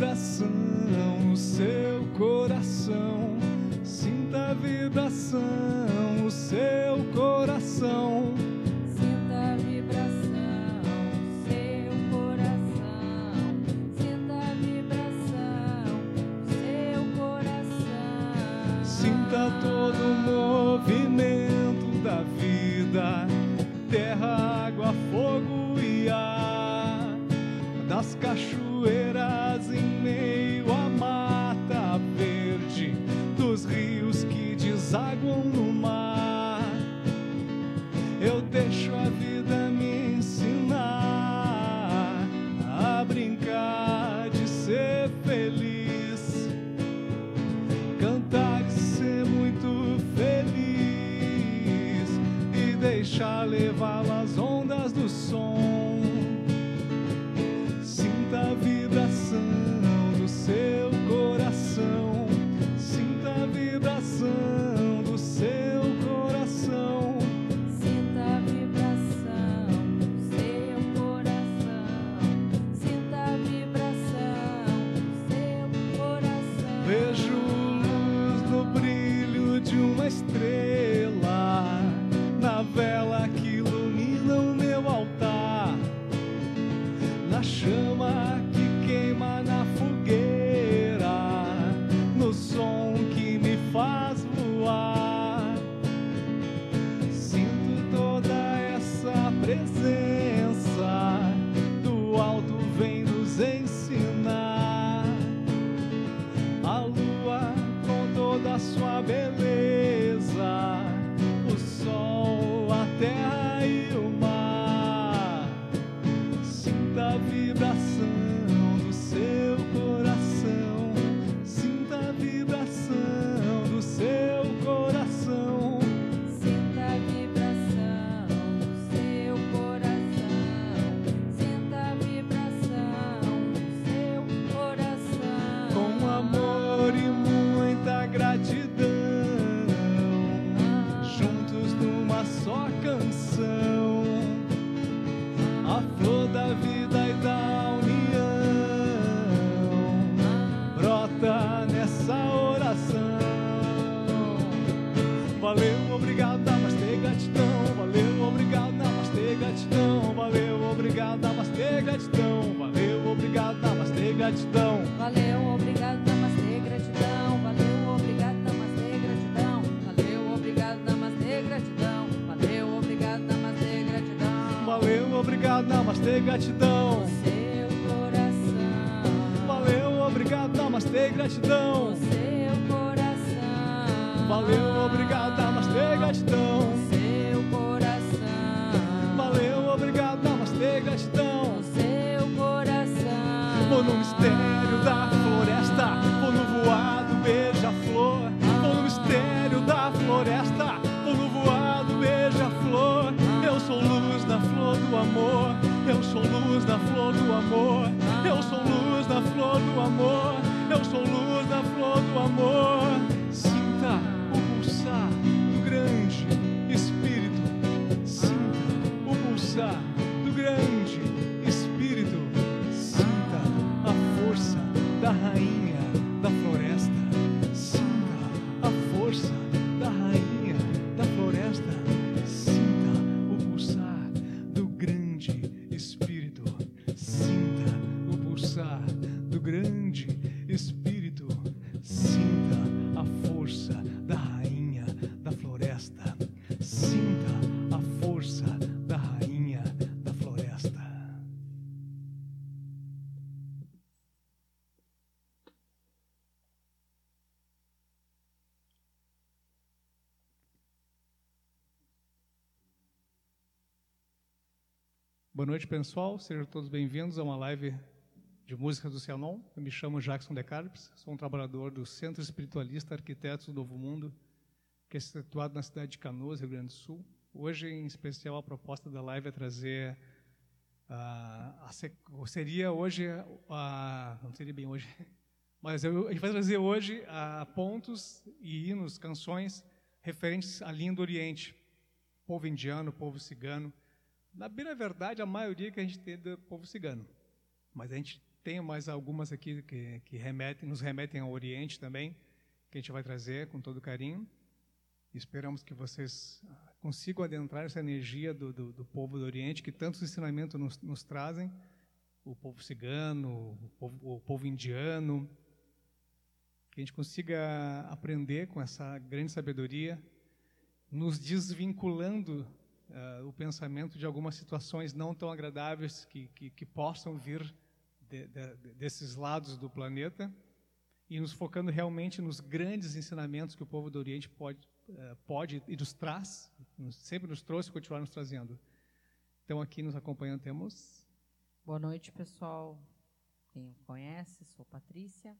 vibração, o seu coração, sinta a vibração. Boa noite, pessoal. Sejam todos bem-vindos a uma live de música do Cianon. Eu me chamo Jackson Decarpes, sou um trabalhador do Centro Espiritualista Arquitetos do Novo Mundo, que é situado na cidade de Canoas, Rio Grande do Sul. Hoje, em especial, a proposta da live é trazer ah, a, seria hoje ah, não seria bem hoje, mas eu, a gente vai trazer hoje ah, pontos e hinos, canções referentes à linha do Oriente, povo indiano, povo cigano. Na beira é verdade, a maioria que a gente tem é do povo cigano. Mas a gente tem mais algumas aqui que, que remetem, nos remetem ao Oriente também, que a gente vai trazer com todo carinho. Esperamos que vocês ah, consigam adentrar essa energia do, do, do povo do Oriente, que tantos ensinamentos nos, nos trazem, o povo cigano, o povo, o povo indiano, que a gente consiga aprender com essa grande sabedoria, nos desvinculando uh, o pensamento de algumas situações não tão agradáveis que, que, que possam vir de, de, desses lados do planeta e nos focando realmente nos grandes ensinamentos que o povo do Oriente pode, uh, pode e nos traz, sempre nos trouxe e continuar nos trazendo. Então, aqui nos acompanhando temos. Boa noite, pessoal. Quem conhece, sou Patrícia,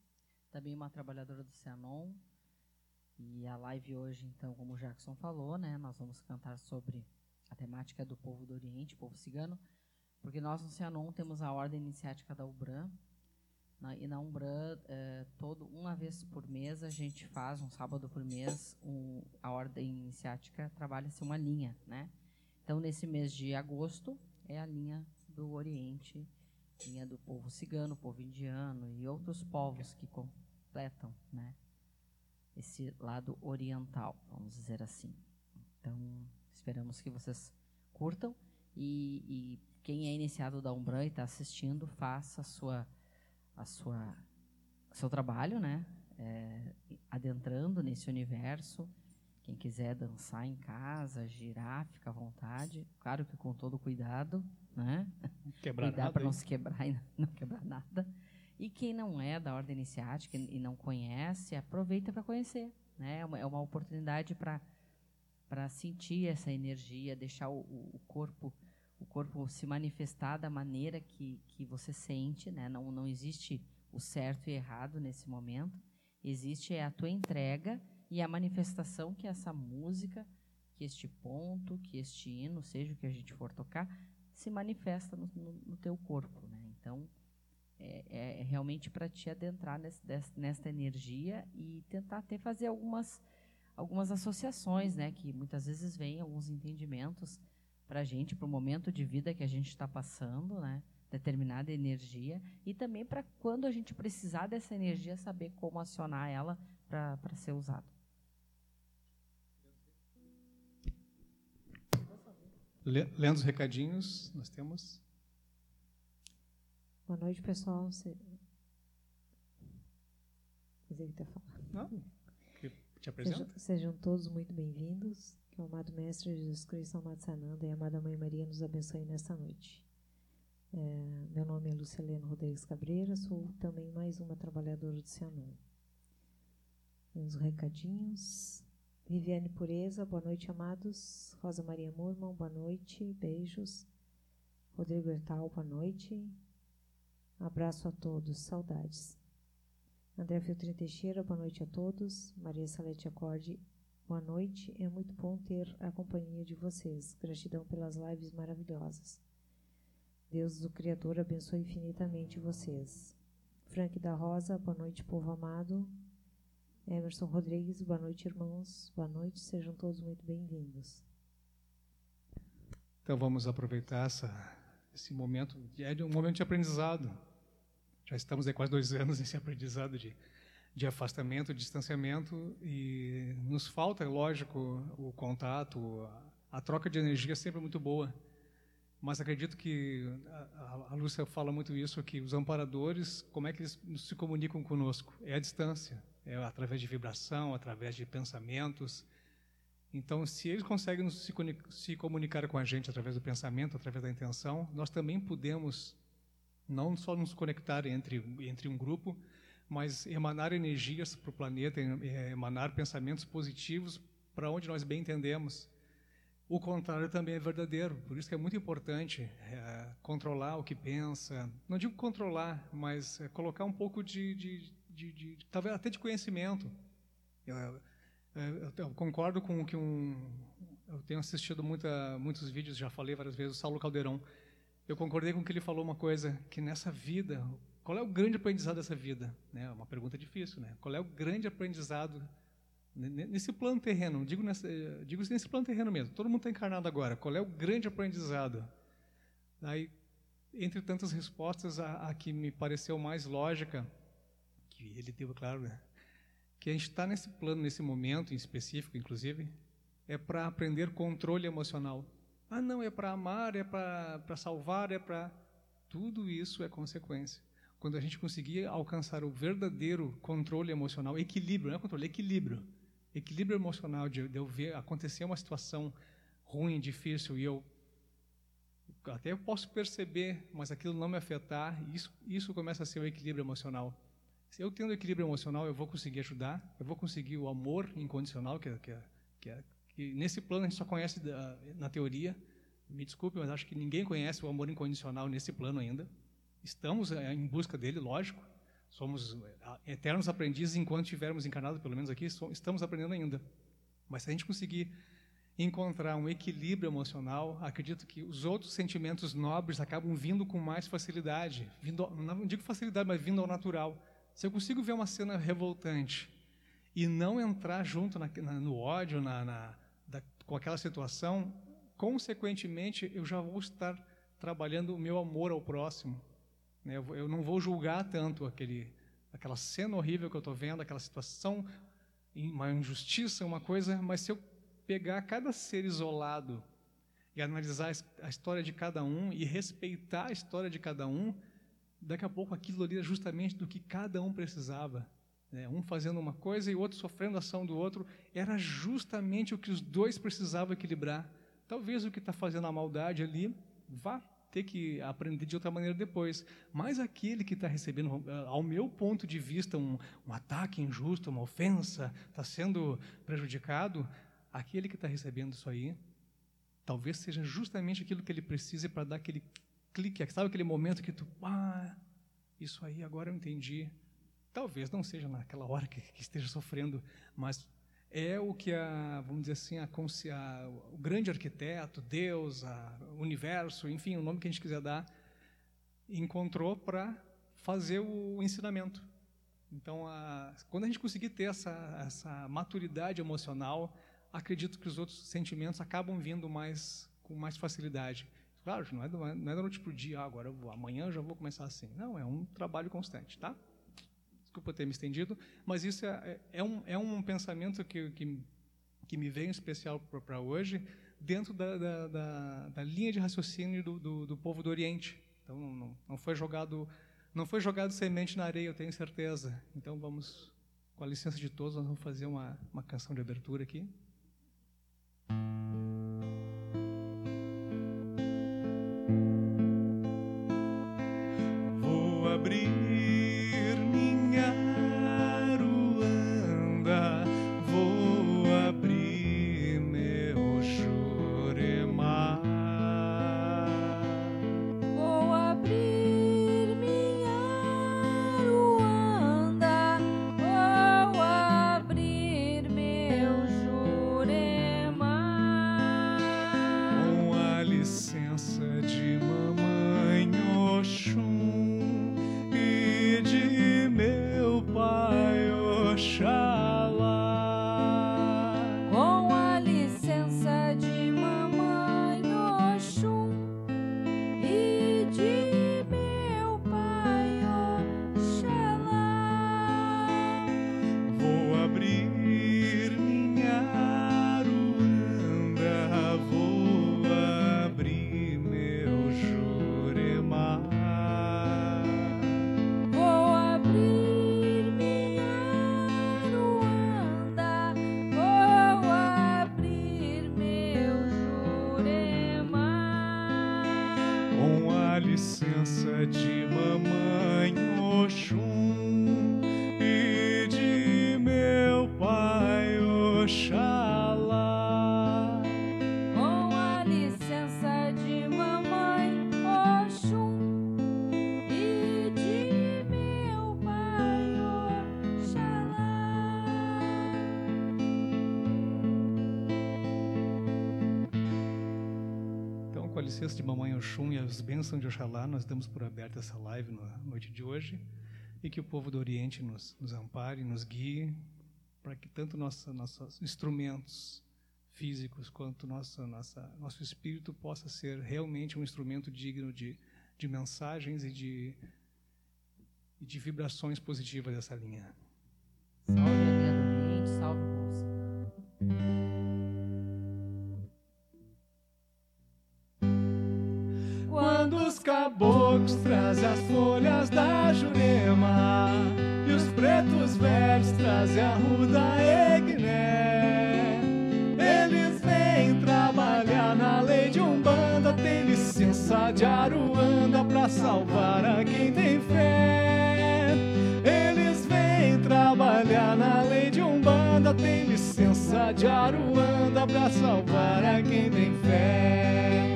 também uma trabalhadora do Cianon. E a live hoje, então, como o Jackson falou, né, nós vamos cantar sobre a temática do povo do Oriente, povo cigano, porque nós no Cianon temos a ordem iniciática da Ubran, na, e na Umbran, é, todo, uma vez por mês, a gente faz, um sábado por mês, um, a ordem iniciática trabalha-se uma linha, né? Então, nesse mês de agosto, é a linha do Oriente, linha do povo cigano, povo indiano e outros povos que completam, né? Esse lado oriental, vamos dizer assim. Então, Esperamos que vocês curtam e, e quem é iniciado da Umbran e está assistindo, faça a sua, a sua, seu trabalho, né? É, adentrando nesse universo. Quem quiser dançar em casa, girar, fica à vontade. Claro que com todo cuidado, né? Quebrar Cuidar para não se quebrar e não quebrar nada. E quem não é da ordem iniciática e não conhece, aproveita para conhecer. Né? É uma, é uma oportunidade para para sentir essa energia, deixar o, o, corpo o corpo se manifestar da maneira que, que você sente, né? Não, não existe o certo e errado nesse momento. Existe a tua entrega e a manifestação que essa música, que este ponto, que este hino, seja o que a gente for tocar, se manifesta no, no, no teu corpo, né? Então, é, é, é realmente para te adentrar nesse, nesta energia e tentar até fazer algumas algumas associações, né, que muitas vezes vêm alguns entendimentos para a gente, para o momento de vida que a gente está passando, né, determinada energia, e também para quando a gente precisar dessa energia, saber como acionar ela para ser usado. Lendo os recadinhos, nós temos. Boa noite, pessoal. Você... Você que falar. Não. Te apresenta. Sejam, todos muito bem-vindos. Que o amado Mestre Jesus Cristo, amado Sananda e a amada Mãe Maria nos abençoe nesta noite. É, meu nome é Lucilene Rodrigues Cabreira, sou também mais uma trabalhadora do Cianon. Uns recadinhos. Viviane Pureza, boa noite, amados. Rosa Maria Murman, boa noite, beijos. Rodrigo Hertal, boa noite. Abraço a todos, saudades. André Filtrin Teixeira, boa noite a todos. Maria Salete Acorde, boa noite. É muito bom ter a companhia de vocês. Gratidão pelas lives maravilhosas. Deus, o Criador, abençoe infinitamente vocês. Frank da Rosa, boa noite, povo amado. Emerson Rodrigues, boa noite, irmãos. Boa noite, sejam todos muito bem-vindos. Então vamos aproveitar essa, esse momento, é um momento de aprendizado já estamos há quase dois anos nesse aprendizado de, de afastamento, distanciamento, e nos falta, lógico, o contato, a, a troca de energia é sempre muito boa. Mas acredito que a, a Lúcia fala muito isso, que os amparadores, como é que eles se comunicam conosco? É a distância, é através de vibração, através de pensamentos. Então, se eles conseguem se, se comunicar com a gente através do pensamento, através da intenção, nós também podemos não só nos conectar entre, entre um grupo, mas emanar energias para o planeta, emanar pensamentos positivos para onde nós bem entendemos. O contrário também é verdadeiro, por isso que é muito importante é, controlar o que pensa. Não digo controlar, mas é, colocar um pouco de, de, de, de, talvez até de conhecimento. Eu, eu, eu, concordo com o que um. Eu tenho assistido muita, muitos vídeos, já falei várias vezes, o Saulo Caldeirão eu concordei com que ele falou uma coisa, que nessa vida, qual é o grande aprendizado dessa vida? É uma pergunta difícil, né? Qual é o grande aprendizado nesse plano terreno? Digo, nessa, digo nesse plano terreno mesmo. Todo mundo está encarnado agora. Qual é o grande aprendizado? Aí entre tantas respostas, a, a que me pareceu mais lógica, que ele deu, claro, né? que a gente está nesse plano, nesse momento em específico, inclusive, é para aprender controle emocional. Ah, não, é para amar, é para salvar, é para. Tudo isso é consequência. Quando a gente conseguir alcançar o verdadeiro controle emocional, equilíbrio, não é controle, é equilíbrio. Equilíbrio emocional de, de eu ver acontecer uma situação ruim, difícil, e eu até eu posso perceber, mas aquilo não me afetar, isso, isso começa a ser o equilíbrio emocional. Se eu tendo equilíbrio emocional, eu vou conseguir ajudar, eu vou conseguir o amor incondicional, que, é, que, é, que, é, que nesse plano a gente só conhece na teoria. Me desculpe, mas acho que ninguém conhece o amor incondicional nesse plano ainda. Estamos é, em busca dele, lógico. Somos é, eternos aprendizes enquanto estivermos encarnados, pelo menos aqui, estamos aprendendo ainda. Mas se a gente conseguir encontrar um equilíbrio emocional, acredito que os outros sentimentos nobres acabam vindo com mais facilidade. Vindo, não digo facilidade, mas vindo ao natural. Se eu consigo ver uma cena revoltante e não entrar junto na, na, no ódio, na, na com aquela situação, consequentemente eu já vou estar trabalhando o meu amor ao próximo. Né? Eu, não vou julgar tanto aquele, aquela cena horrível que eu estou vendo, aquela situação, uma injustiça, uma coisa, mas se eu pegar cada ser isolado e analisar a história de cada um e respeitar a história de cada um, daqui a pouco aquilo ali é justamente do que cada um precisava. Né? Um fazendo uma coisa e o outro sofrendo a ação do outro, era justamente o que os dois precisavam equilibrar. Talvez o que está fazendo a maldade ali vá ter que aprender de outra maneira depois. Mas aquele que está recebendo, ao meu ponto de vista, um, um ataque injusto, uma ofensa, está sendo prejudicado, aquele que está recebendo isso aí, talvez seja justamente aquilo que ele precisa para dar aquele clique, sabe aquele momento que tu, ah, isso aí agora eu entendi. Talvez não seja naquela hora que, que esteja sofrendo, mas é o que a, vamos dizer assim, a, a, o grande arquiteto, Deus, a, o universo, enfim, o nome que a gente quiser dar, encontrou para fazer o ensinamento. Então, quando a gente conseguir ter essa, essa maturidade emocional, acredito que os outros sentimentos acabam vindo mais com mais facilidade. Claro, não é, é da noite para o dia, ah, agora eu vou, amanhã eu já vou começar assim. Não, é um trabalho constante, tá? Desculpa ter me estendido, mas isso é, é, é um, é um pensamento que, que, que me veio em especial para hoje, dentro da, da, da, da, linha de raciocínio do, do, do povo do Oriente. Então, não, não, foi jogado não foi jogado semente na areia, eu tenho certeza. Então, vamos, com a licença de todos, nós vamos fazer uma, uma canção de abertura aqui. Vou abrir. Bênção de Oxalá, nós damos por aberta essa live na noite de hoje e que o povo do Oriente nos, nos ampare, nos guie, para que tanto nossa, nossos instrumentos físicos quanto nossa, nossa, nosso espírito possa ser realmente um instrumento digno de, de mensagens e de, e de vibrações positivas dessa linha. Salve a linha do Oriente, salve o Bolsa. Quando os caboclos trazem as folhas da jurema e os pretos velhos trazem a ruda egné, eles vêm trabalhar na lei de Umbanda, tem licença de Aruanda pra salvar a quem tem fé. Eles vêm trabalhar na lei de Umbanda, tem licença de Aruanda pra salvar a quem tem fé.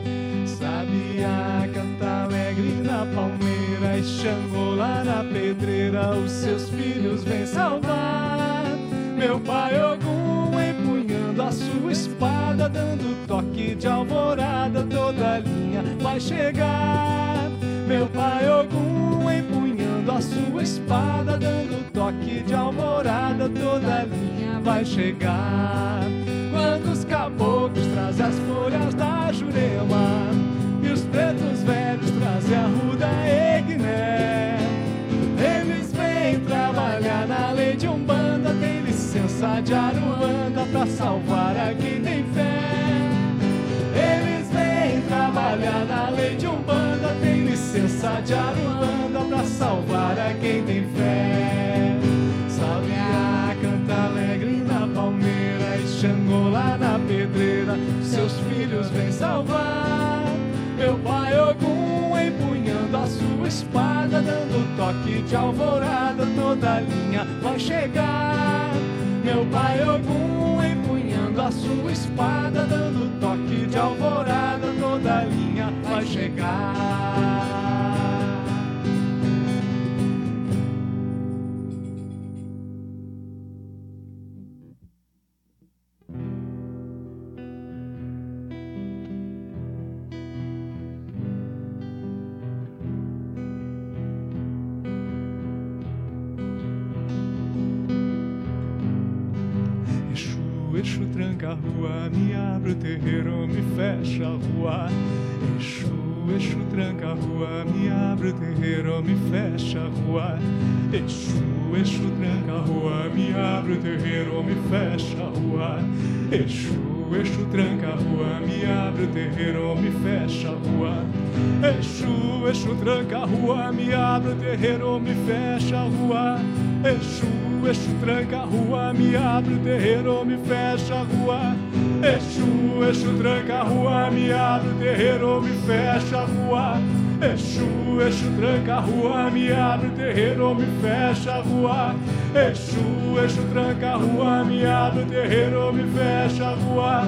Alegre na palmeira e Xangô lá na pedreira, os seus filhos vêm salvar. Meu pai Ogum empunhando a sua espada, dando toque de alvorada, toda linha vai chegar. Meu pai Ogum empunhando a sua espada, dando toque de alvorada, toda linha vai chegar. Quando os caboclos trazem as folhas da jurema velhos trazem a ruda egné, eles vêm trabalhar na lei de Umbanda, tem licença de Aruanda pra salvar a quem tem fé. Eles vêm trabalhar na lei de Umbanda, tem licença de Aruanda pra salvar a quem tem fé. Salvia canta alegre na palmeira e Xangô lá na pedreira, seus filhos vêm salvar. Toque de alvorada, toda linha vai chegar. Meu pai Ogum empunhando a sua espada, dando toque de alvorada, toda linha vai chegar. Me abre o terreiro, me fecha a rua. Exu, Exu tranca a rua, me abre o terreiro, me fecha a rua. Exu, Exu tranca a rua, me abre o terreiro, me fecha a rua. Exu, Exu tranca a rua, me abre o terreiro, me fecha a rua. Exu, Exu tranca a rua, me abre o terreiro, me fecha a rua. Exu, Exu tranca a rua, me abre o terreiro, me fecha a rua. Exu, Exu tranca a rua, me abre o terreiro, me fecha a rua.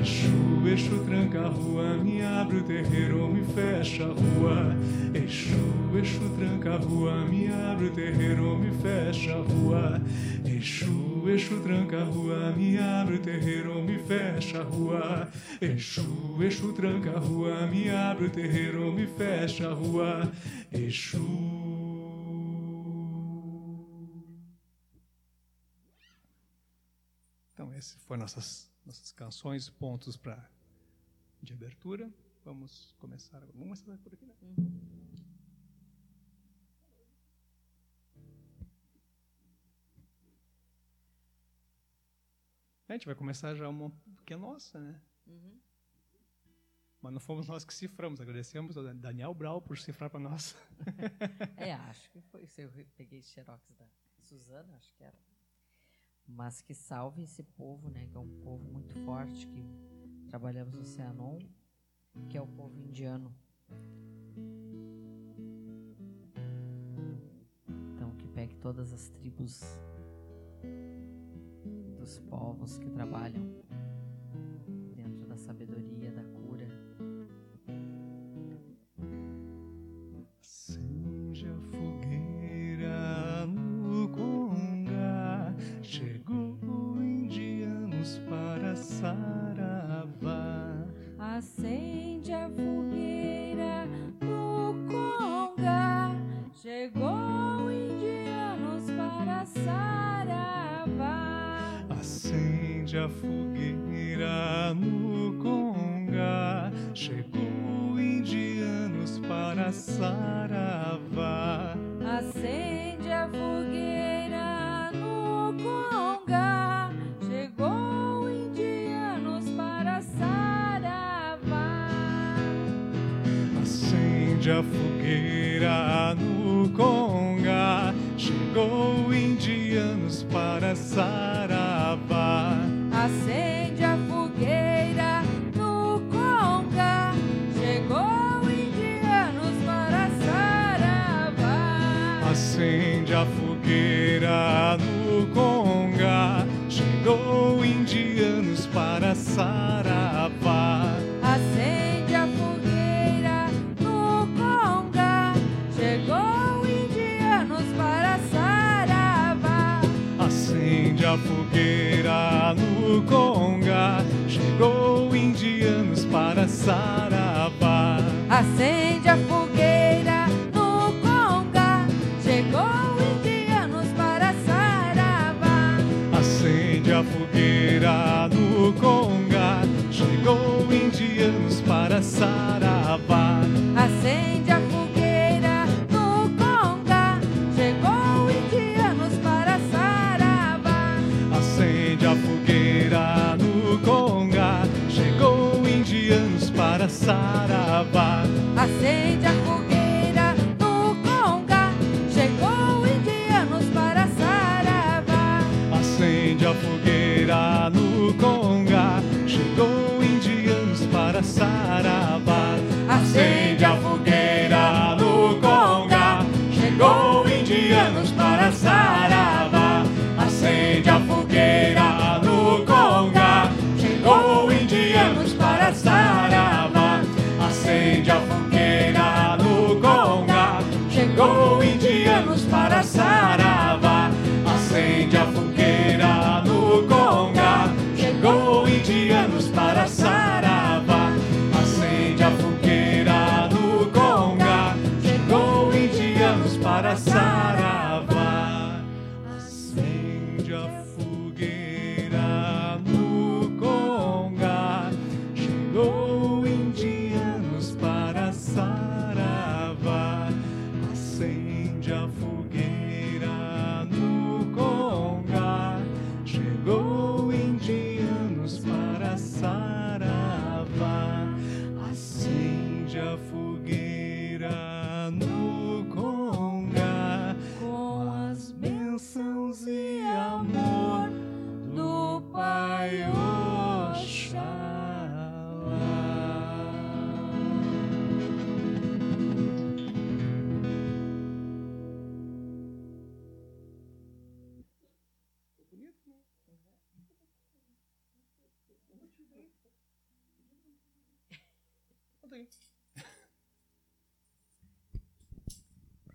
Exu, Exu tranca a rua, me abre o terreiro, me fecha a rua. Exu, Exu tranca a rua, me abre o terreiro, me fecha a rua. Exu, Exu tranca a rua, me abre o terreiro, me fecha a rua. Exu, Exu tranca a rua, me abre o terreiro, me fecha a rua. Exu. Essas foram nossas, nossas canções, pontos para de abertura. Vamos começar. Vamos começar por aqui, né? A gente vai começar já uma que é nossa, né? Mas não fomos nós que ciframos. Agradecemos ao Daniel Brau por cifrar para nós. É, acho que foi isso. Eu peguei xerox da Suzana, acho que era. Mas que salve esse povo, né? Que é um povo muito forte, que trabalhamos no Cianon, que é o povo indiano. Então, que pegue todas as tribos dos povos que trabalham Acende a fogueira do Conga. Chegou indianos para Saravá. Acende a fogueira no Conga, chegou indianos para para saravá. Acende a fogueira a fogueira no Conga. Chegou indianos para saravá. Acende a fogueira no Conga. Chegou indianos para Saravá. Acende a fogueira no Conga. Chegou indianos para saravá. Fogueira no Conga. Chegou indianos para saravá. Acende a fogueira no Conga. Chegou indianos para Saravá. Acende a fogueira no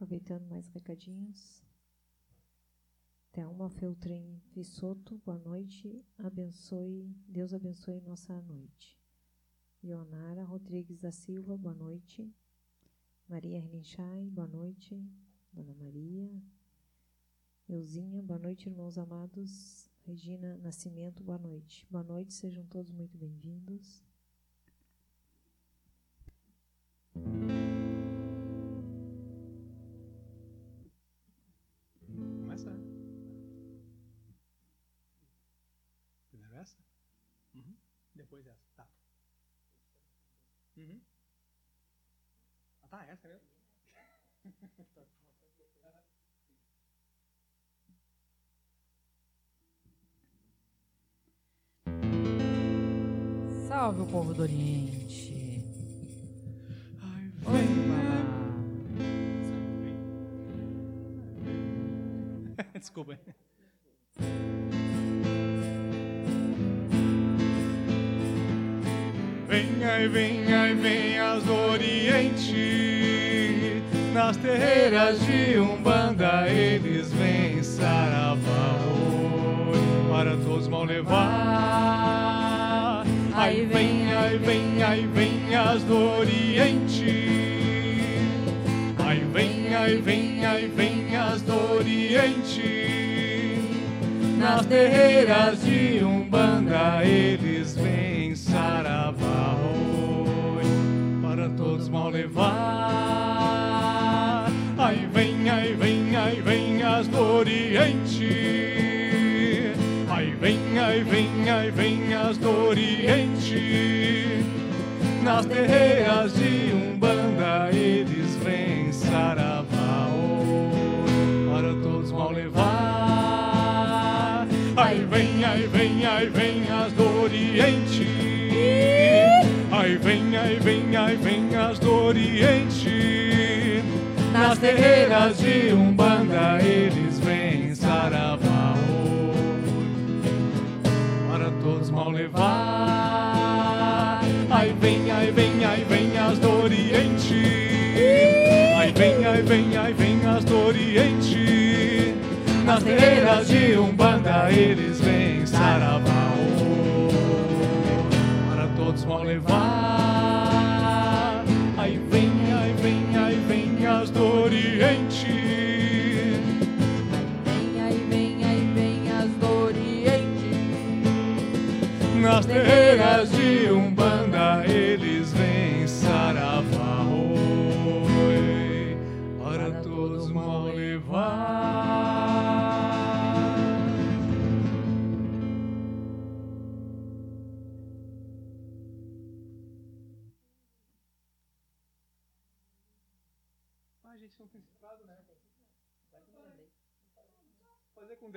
Aproveitando mais recadinhos. Thelma Feltrin Vissoto, boa noite. Abençoe, Deus abençoe nossa noite. Ionara Rodrigues da Silva, boa noite. Maria Relinchai, boa noite. Dona Maria. Euzinha, boa noite, irmãos amados. Regina Nascimento, boa noite. Boa noite, sejam todos muito bem-vindos. Depois essa. Tá. Uhum. Ah, tá, essa mesmo? Salve o povo do Oriente. Ai, Oi, babá. Desculpa. Venha e venha e venhas do Oriente, nas terreiras de Umbanda eles vêm saravá oi, para todos vão levar. Ai venha e venha e venhas do Oriente. Ai, venha e venha e venhas do Oriente. Nas terreiras de Umbanda eles levar. Ai, vem, ai, vem, ai, vem as do Oriente. Ai, vem, ai, vem, ai, vem as do Oriente. Nas terreiras de Umbanda eles vêm saravaô para todos mal levar. Ai, vem, ai, vem, ai, vem as do Oriente. Ai vem, ai vem, ai vem as do Oriente. Nas terreiras de Umbanda eles vêm saravaô para todos mal levar. Ai vem, ai vem, ai vem as do Oriente. Ai vem, ai vem, ai vem as do Oriente. Nas terreiras de Umbanda eles vêm todos mal levar. Ai vem, ai vem, ai vem as do Oriente. Vem, aí vem, aí vem as do Oriente. Nas terreiras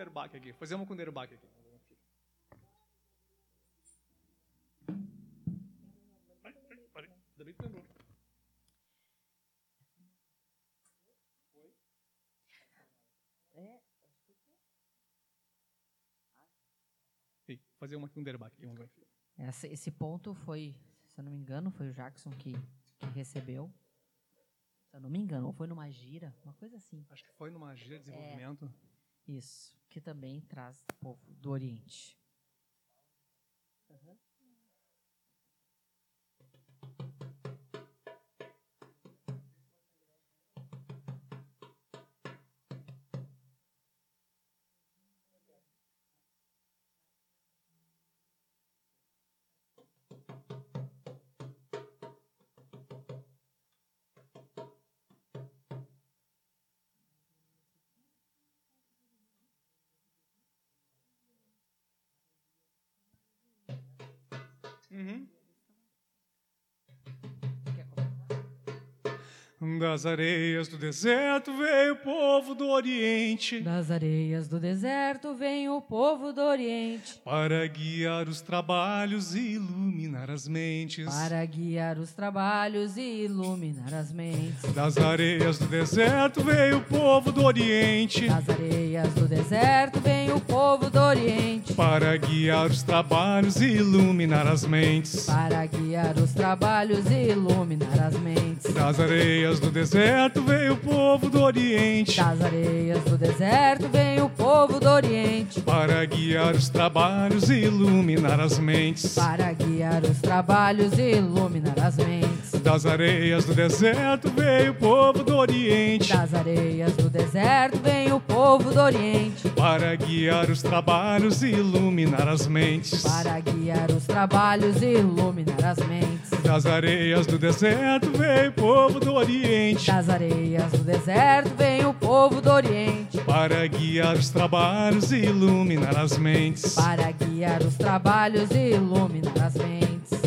Aqui. Fazer uma com o Derbach aqui. Ainda bem que. Sim, fazer uma com o Derbach aqui. Vamos ver. Essa- esse ponto foi, se eu não me engano, foi o Jackson que, que recebeu. Se eu não me engano, ou foi numa gira, uma coisa assim. Acho que foi numa gira de desenvolvimento. Isso, que também traz o povo do Oriente. Uhum. Quer Das areias do deserto veio o povo do Oriente Das areias do deserto vem o povo do Oriente para guiar os trabalhos e iluminar as mentes. para guiar os trabalhos e iluminar as mentes. Das areias do deserto veio o povo do Oriente Das areias do deserto vem o povo do Oriente para guiar os trabalhos e iluminar as mentes. para guiar os trabalhos e iluminar as mentes. Das areias do deserto veio o povo do Oriente Das areias do deserto vem o povo do Oriente para guiar os trabalhos e iluminar as mentes. para guiar os trabalhos e iluminar as mentes. Das areias do deserto veio o povo do Oriente Das areias do deserto vem o povo do Oriente para guiar os trabalhos e iluminar as mentes. para guiar os trabalhos e iluminar as mentes. Das areias do deserto veio o povo do Oriente Das areias do deserto vem o povo do Oriente para guiar os trabalhos e iluminar as mentes. para guiar os trabalhos e iluminar as mentes.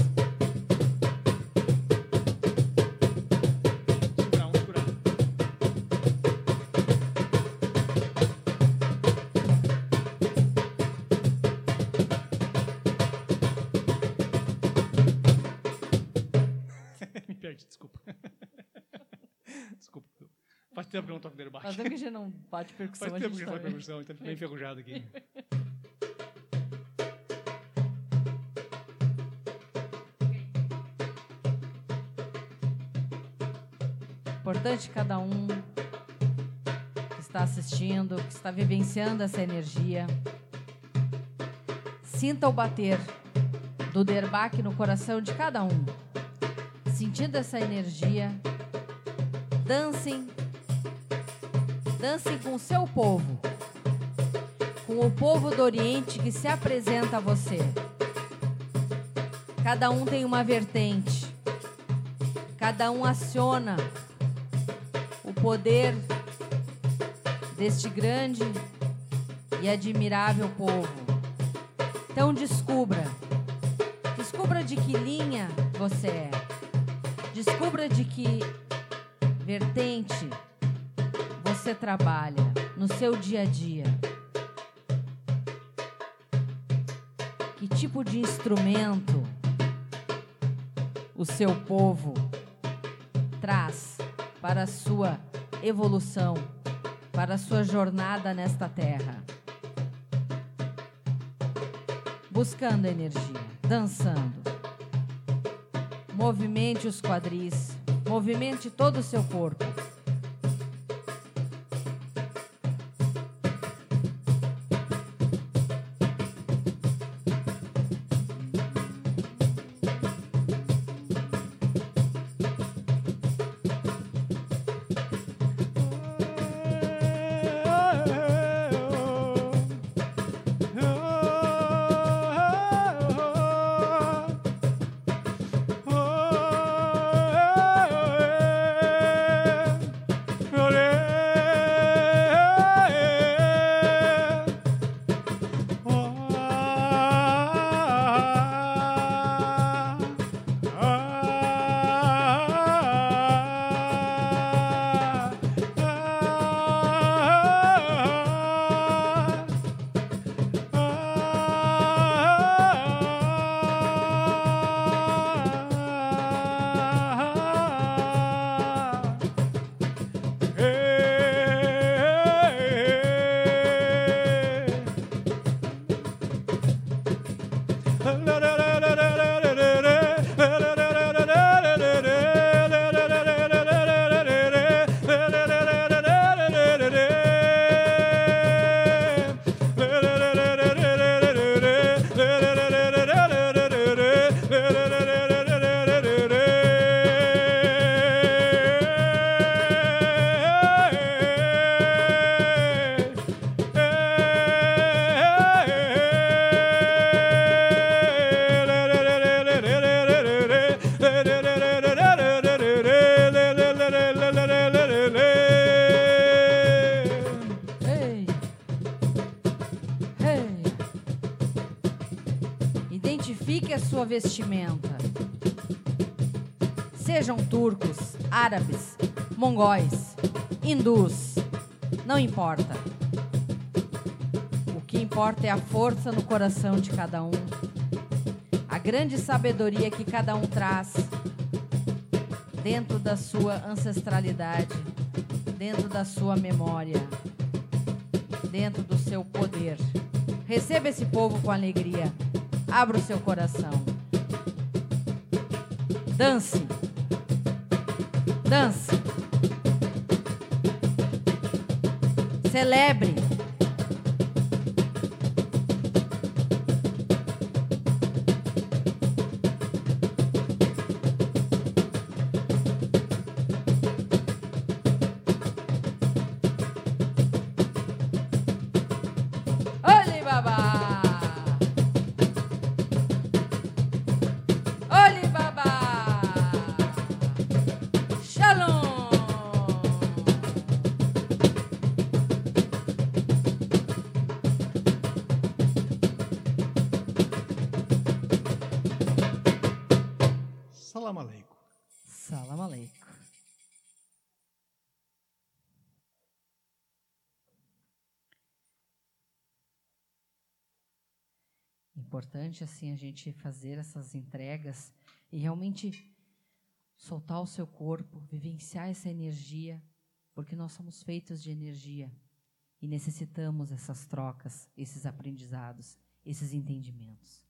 Faz tempo que a gente não bate percussão, Faz a tempo que gente não tá toco percussão, então bem enferrujado aqui. Importante cada um que está assistindo, que está vivenciando essa energia. Sinta o bater do derbaque no coração de cada um. Sentindo essa energia, dancem, dancem com o seu povo, com o povo do Oriente que se apresenta a você. Cada um tem uma vertente, cada um aciona o poder deste grande e admirável povo. Então descubra. Descubra de que linha você é. Descubra de que vertente você trabalha no seu dia a dia. Que tipo de instrumento o seu povo traz para a sua evolução, para a sua jornada nesta terra. Buscando energia, dançando. Movimente os quadris, movimente todo o seu corpo. Vestimenta. Sejam turcos, árabes, mongóis, hindus, não importa. O que importa é a força no coração de cada um, a grande sabedoria que cada um traz dentro da sua ancestralidade, dentro da sua memória dentro do seu poder. Receba esse povo com alegria. Abra o seu coração. Dance. Dance. Celebre. Salam aleikum. Salam aleikum. Importante assim a gente fazer essas entregas e realmente soltar o seu corpo, vivenciar essa energia, porque nós somos feitos de energia e necessitamos essas trocas, esses aprendizados, esses entendimentos.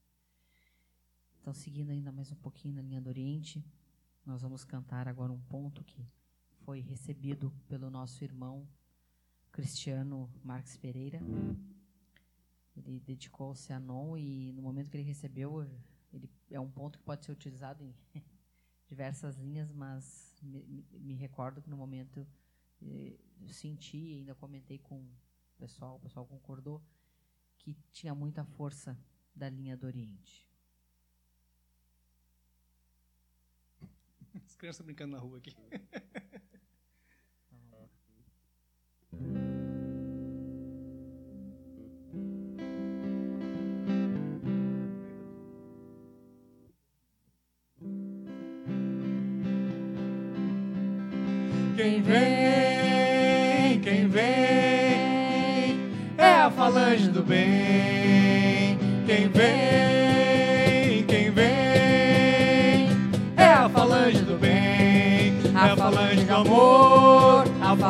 Então, seguindo ainda mais um pouquinho na linha do Oriente, nós vamos cantar agora um ponto que foi recebido pelo nosso irmão Cristiano Marques Pereira. Ele dedicou-se a Non e no momento que ele recebeu, ele é um ponto que pode ser utilizado em diversas linhas, mas me, me- recordo que no momento eh, senti e ainda comentei com o pessoal, o pessoal concordou que tinha muita força da linha do Oriente. As crianças brincando na rua aqui. Quem vem, quem vem, é a falange do bem.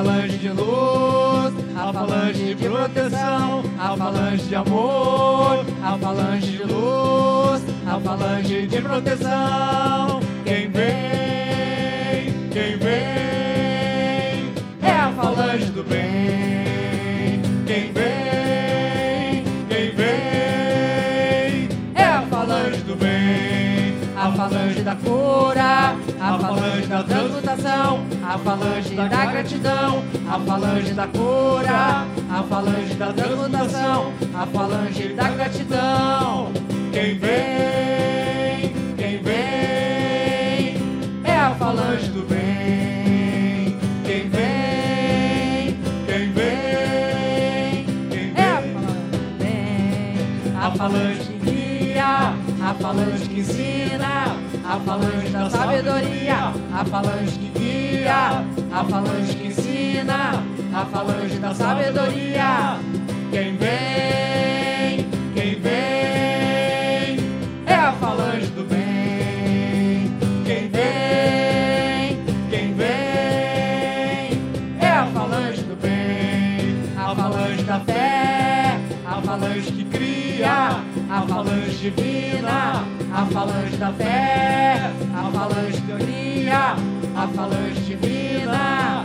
Falange de luz, a falange de proteção, a falange de amor, a falange de luz, a falange de proteção. Quem vem, quem vem, é a falange do bem. Quem vem, quem vem, é a falange do bem. A falange da cura, a falange da a falange da gratidão, a falange da cura, a falange da transmutação, a falange da gratidão. Quem vem, quem vem, é a falange do bem. Quem vem, quem vem, quem É a vem. falange do bem. A falange que guia, a falange que ensina, a falange da sabedoria, a falange que guia, a falange que ensina, a falange da sabedoria. Quem vem, quem vem, é a falange do bem. Quem vem, quem vem, é a falange do bem. A falange da fé, a falange que cria, a falange divina, a falange da fé, a falange que cria, a falange divina.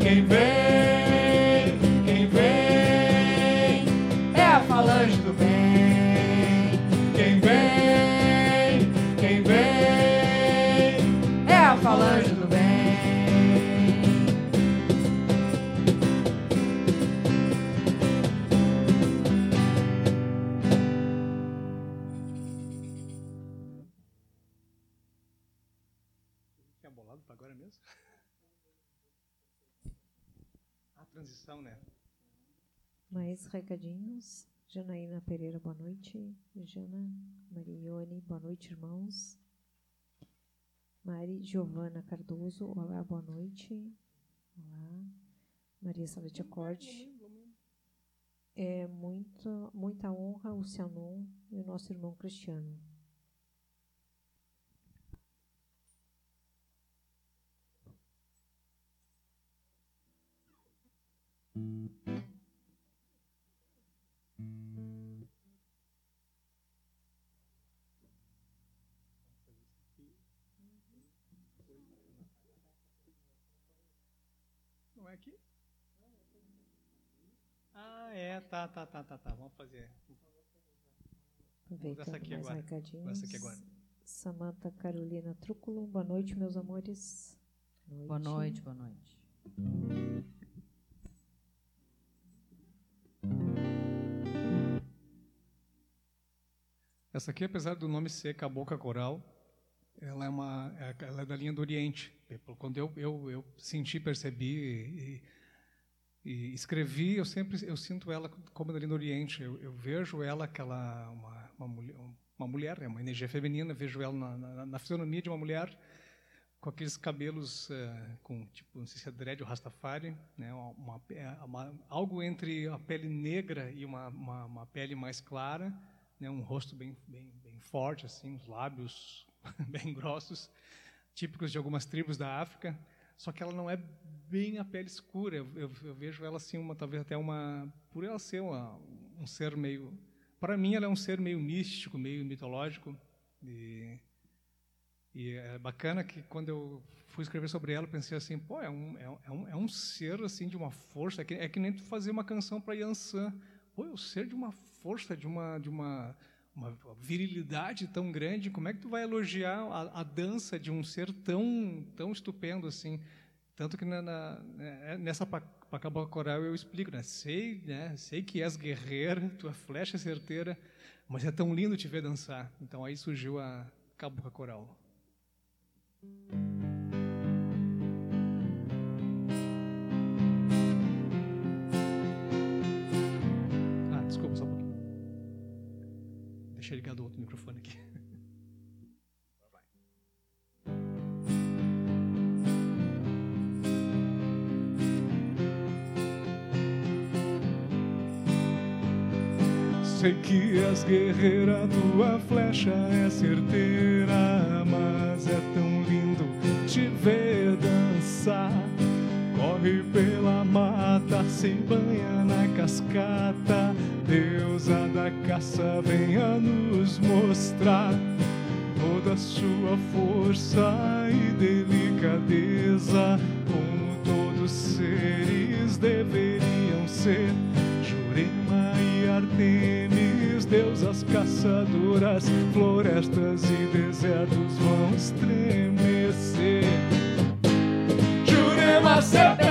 Quem vem, quem vem, é a falange Mais recadinhos. Janaína Pereira, boa noite. Jana, Marione, boa noite, irmãos. Mari Giovana Cardoso, olá, boa noite. Olá. Maria Salete Acorde. É muita, muita honra o Cianon e o nosso irmão Cristiano. Aqui? Ah, é, tá, tá, tá, tá, tá. Vamos fazer. Aproveitando essa aqui mais agora. recadinhos. Essa aqui agora. Samanta Carolina Trúculo, boa noite, meus amores. Boa noite, boa noite. Essa aqui, apesar do nome ser Cabocla Coral, ela é, uma, é- ela é da linha do Oriente. Quando eu, eu, eu senti, percebi e, e escrevi, eu sempre eu sinto ela como da linha do Oriente. Eu, eu vejo ela aquela uma, uma, mulher, uma mulher, é uma energia feminina. Vejo ela na, na, na fisionomia de uma mulher com aqueles cabelos eh, com tipo não sei se é dread ou rastafari, né? Uma- é uma- algo entre a pele negra e uma, uma, uma pele mais clara né, um rosto bem, bem, bem forte, assim, os lábios bem grossos, típicos de algumas tribos da África. Só que ela não é bem a pele escura. Eu, eu- eu vejo ela assim, uma, talvez até uma, por ela ser uma, um ser meio, para mim ela é um ser meio místico, meio mitológico. E, e é bacana que quando eu fui escrever sobre ela, pensei assim, pô, é um, é um- é um, é um ser assim de uma força. É que, é que nem tu fazer uma canção para Yansan. Pô, é o ser de uma força, de uma, de uma, uma virilidade tão grande. Como é que tu vai elogiar a, a dança de um ser tão, tão estupendo assim? Tanto que na, na- né, nessa pa- Pacabocla Coral eu explico, né? Sei, né? Sei que és guerreira, tua flecha é certeira, mas é tão lindo te ver dançar. Então aí surgiu a Cabocla Coral. Deixa eu ligar do outro microfone aqui. Sei que és guerreira, tua flecha é certeira, mas é tão lindo te ver dançar. Corre pela mata, se banha na cascata. Deusa da caça, venha nos mostrar toda sua força e delicadeza, como todos seres deveriam ser. Jurema e Artemis, deusas caçadoras, florestas e desertos vão estremecer. Jurema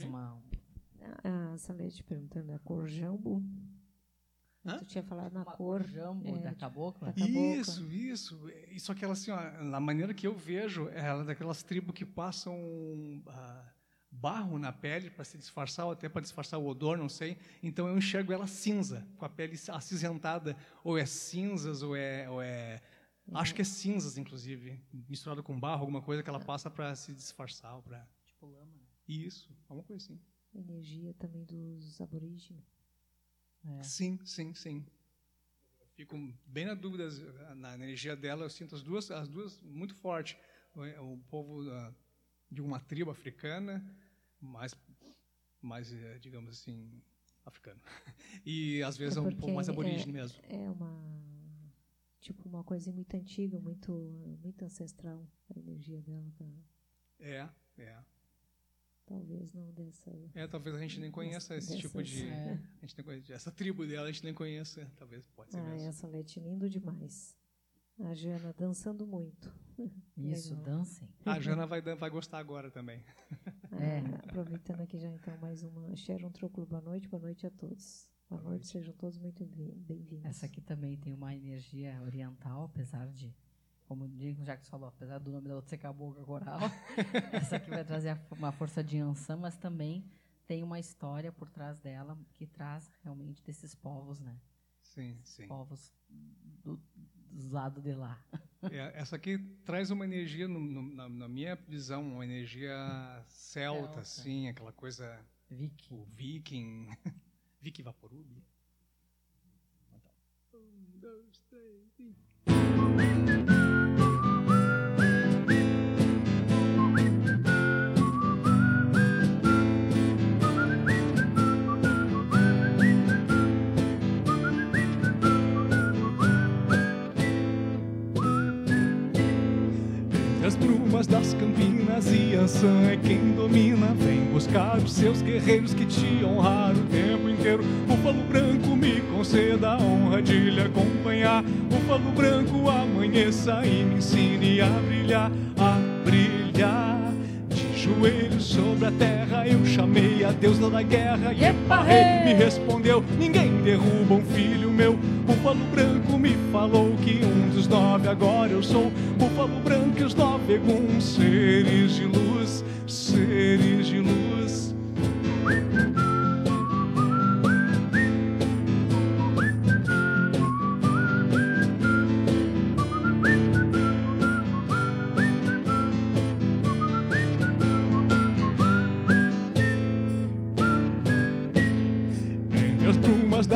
que ler traz rapidinho? A uma. Salete perguntando a cor jambo. Hã? Tu tinha falado na uma cor. jambo é, da tipo, cabocla. da cabocla. Isso, isso. Isso aquela assim, ó, na maneira que eu vejo, ela é daquelas tribos que passam ah, barro na pele para se disfarçar, ou até para disfarçar o odor, não sei. Então eu enxergo ela cinza, com a pele acinzentada, ou é cinzas, ou é, ou é acho que é cinzas, inclusive, misturado com barro, alguma coisa que ela passa para se disfarçar, né? Isso, alguma coisa assim. Energia também dos aborígenes. É. Sim, sim, sim. Fico bem na dúvida na energia dela. Eu sinto as duas, as duas muito forte. O, povo ah, de uma tribo africana, mais, mais eh, digamos assim, africano. E às vezes é, um porque pouco mais é- aborígene mesmo. É uma tipo uma coisa muito antiga, muito muito ancestral a energia dela, tá? É, é. Talvez não dessa. É, talvez a gente nem conheça esse tipo de. É. A gente nem conhece, essa tribo dela a gente nem conheça. Talvez pode ser Ah, mesmo. essa Lete lindo demais. A Jana dançando muito. Isso, Legal. dancem. A Jana vai, vai gostar agora também. É. Aproveitando aqui já então mais uma Sharon Troclo, boa noite, boa noite a todos. Boa, noite, sejam todos muito bem- bem-vindos. Essa aqui também tem uma energia oriental, apesar de, como o Diego Jacques falou, apesar do nome da outra ser cabocla coral, essa aqui vai trazer uma força de Ansan, mas também tem uma história por trás dela que traz realmente desses povos, né? Sim, sim. Povos do, dos lados de lá. É, essa aqui traz uma energia, no- no- na, na minha visão, uma energia celta, Celta. assim, aquela coisa, Vicky. o viking, viking vaporub. Então. Um, dois, três, e... Campinas e Ansan é quem domina. Vem buscar os seus guerreiros que te honraram o tempo inteiro. Búfalo branco me conceda a honra de lhe acompanhar. Búfalo branco amanheça e me ensine a brilhar, a brilhar. Joelhos sobre a terra eu chamei a deusa da guerra e rei! me respondeu: Ninguém derruba um filho meu. Búfalo branco me falou que um dos nove agora eu sou. Búfalo branco e os nove eguns, seres de luz, seres de luz.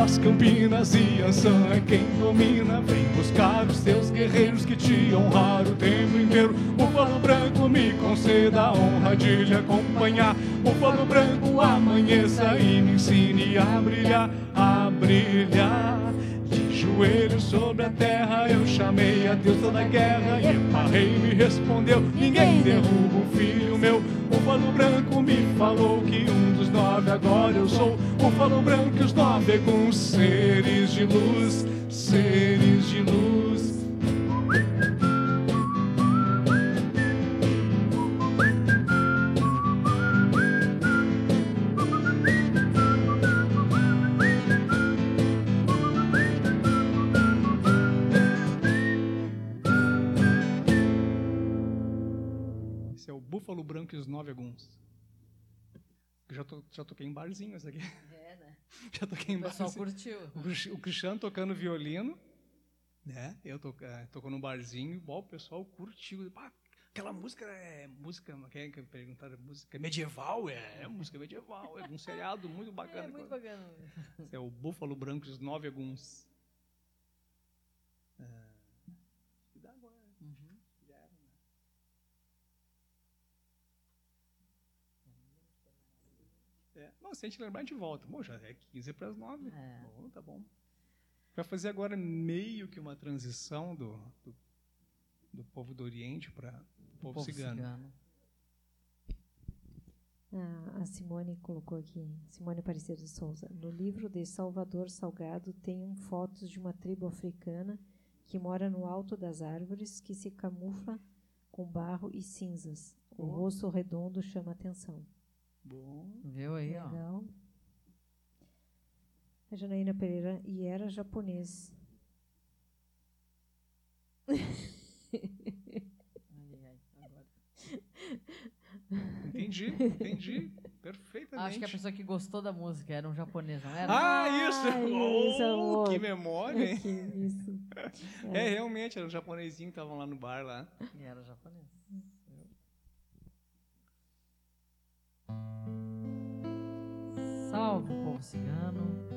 Das Campinas e Ansan é quem domina. Vem buscar os teus guerreiros que te honraram o tempo inteiro. Búfalo branco me conceda a honra de lhe acompanhar. Búfalo branco amanheça e me ensine a brilhar, a brilhar. De joelhos sobre a terra eu chamei a deusa da guerra e Epa, rei me respondeu: Ninguém derruba um filho meu. Búfalo branco me falou que um nove agora eu sou. Búfalo branco e os nove eguns, seres de luz, seres de luz. Esse é o Búfalo Branco e os Nove Aguns. Já, to, já toquei em barzinhos aqui. É, né? Já toquei em O pessoal barzinhos. curtiu. O Cris- O Cristiano tocando violino, né? Eu to, eh, tocou num barzinho, bom, o pessoal curtiu. Pá, aquela música é música, quem é que perguntaram? Música medieval? É, é música medieval. É um seriado muito bacana. É muito bacana. É o Búfalo Branco e os Nove Aguns. É. E dá agora, né? Uhum. Já era, né? É, não, se a gente lembrar, a gente volta. Bom, já é 15 para as 9. É. Bom, tá bom. Vai fazer agora meio que uma transição do, do, do povo do Oriente para o povo, cigano. Ah, a Simone colocou aqui, Simone Aparecida de Souza. No livro de Salvador Salgado tem um fotos de uma tribo africana que mora no alto das árvores, que se camufla com barro e cinzas. O Oh. rosto redondo chama atenção. Bom. Viu aí, ó. Legal. A Janaína Pereira, e era japonês. Ai, ai, agora. Entendi, entendi. Perfeitamente. Acho que a pessoa que gostou da música era um japonês, não era? Ah, isso! Isso, Oh, amor. que memória, hein? Que isso. É, realmente, era um japonesinho que estavam lá no bar lá. E era japonês. Salve o povo cigano.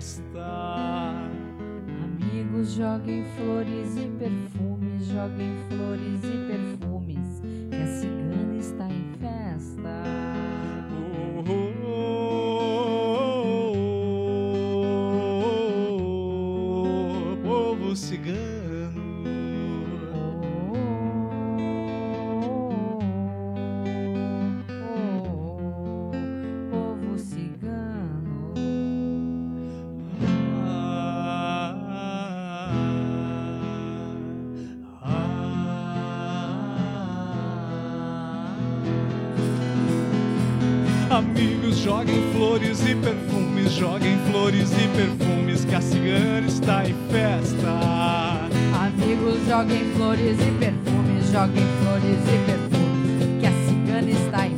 Festa. Joguem flores e perfumes, joguem flores e perfumes, que a cigana está em festa. Amigos, joguem flores e perfumes, joguem flores e perfumes, que a cigana está em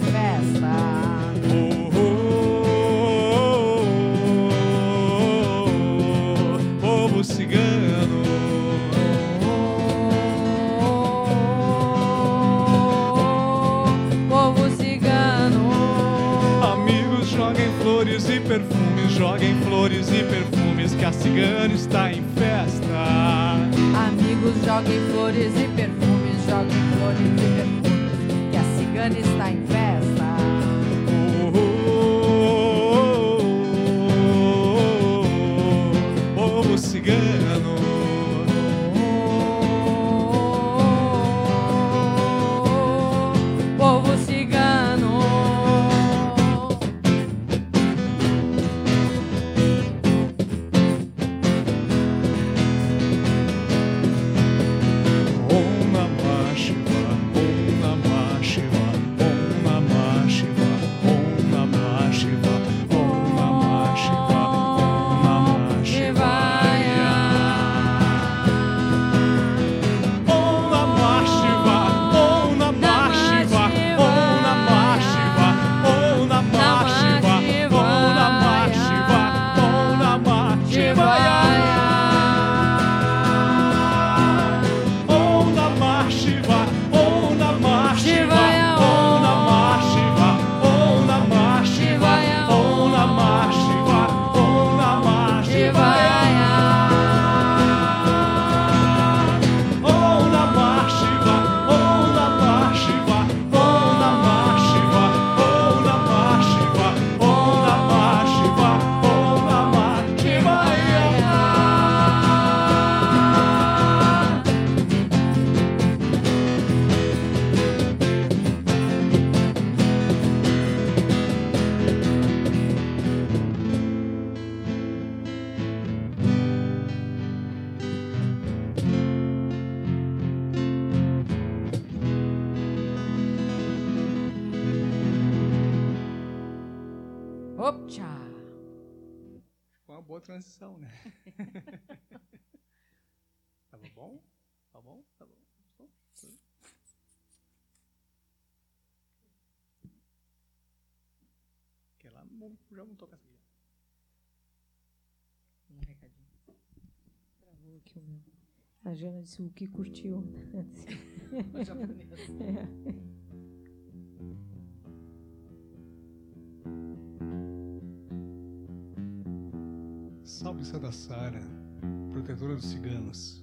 joguem flores e perfumes, que a cigana está em festa. Amigos, joguem flores e perfumes, joguem flores e perfumes, que a cigana está em festa. Oh, oh, oh, oh, povo cigano. Povo O que curtiu. O japonês. Salve Santa Sara, protetora dos ciganos.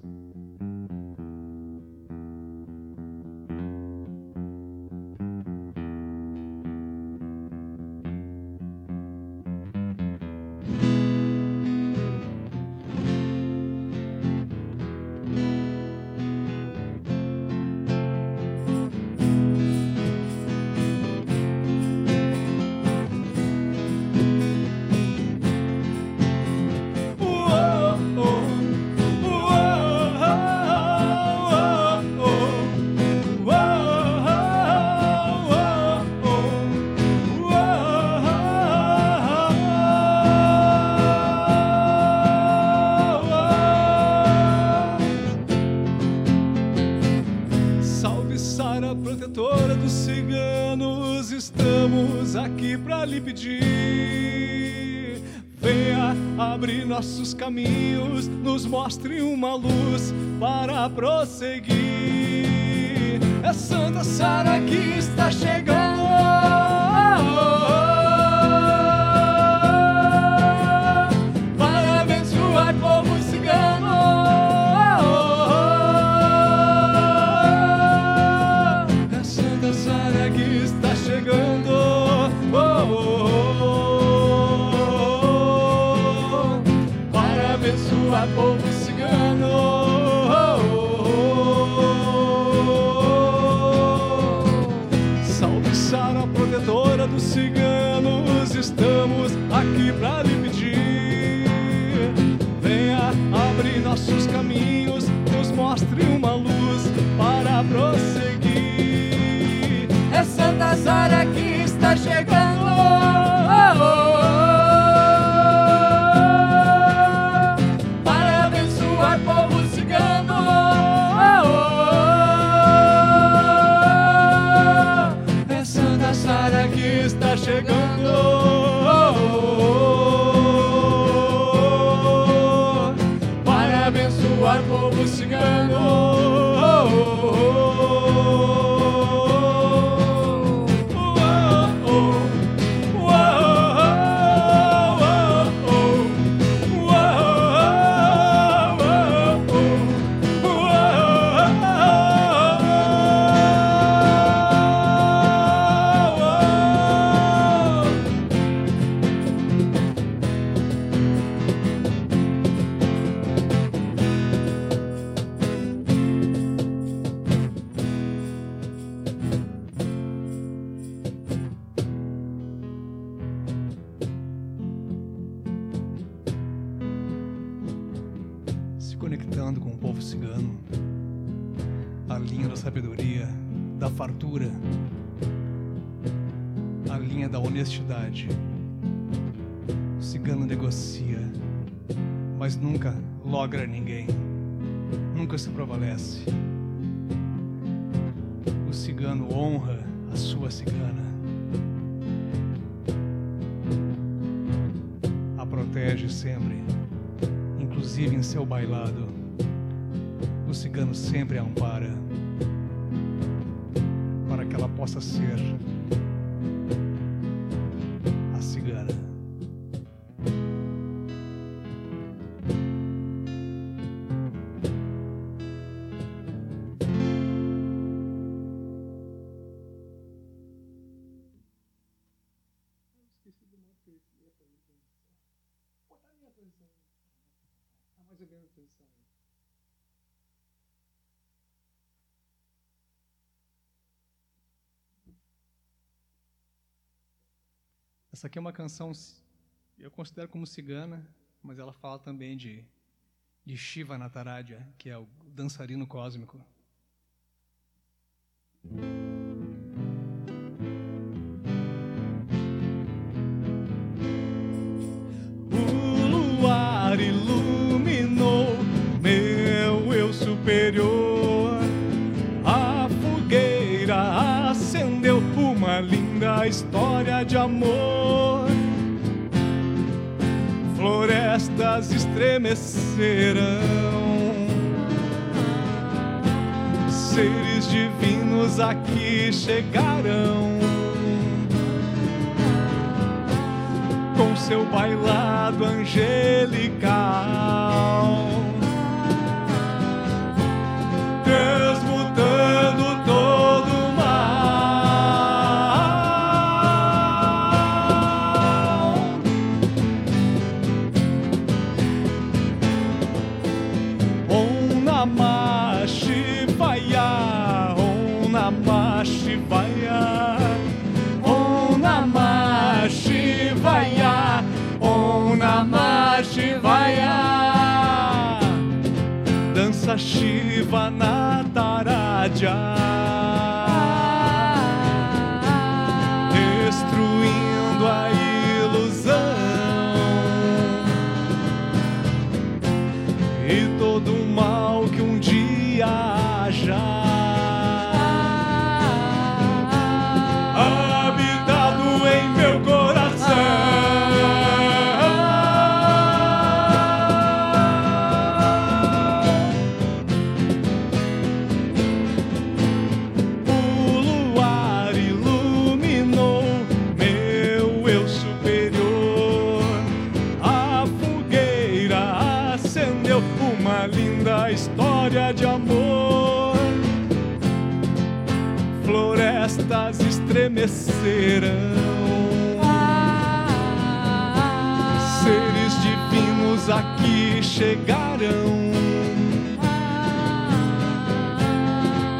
Aqui para lhe pedir. Venha abrir nossos caminhos, nos mostre uma luz para prosseguir. É Santa Sara que está chegando. passará. logra ninguém, nunca se prevalece. O cigano honra a sua cigana, a protege sempre, inclusive em seu bailado. O cigano sempre a ampara. Essa aqui é uma canção, eu considero como cigana, mas ela fala também de, de Shiva Nataraja, que é o dançarino cósmico. de amor. Florestas estremecerão, seres divinos aqui chegarão. Com seu bailado angelical. Deus todo my job. serão seres divinos aqui chegarão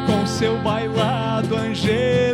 com seu bailado angélico.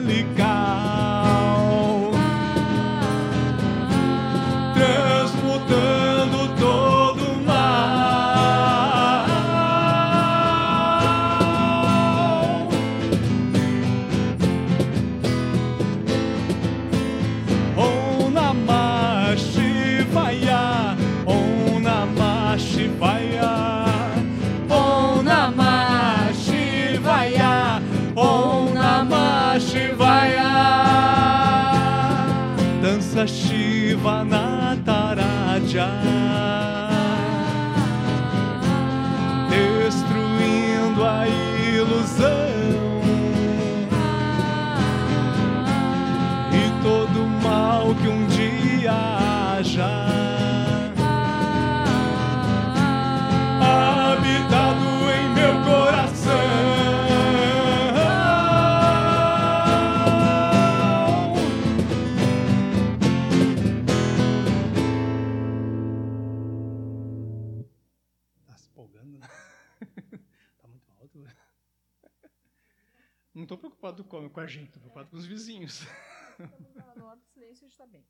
lado come com a gente, do é. com os vizinhos. No lado do silêncio está bem.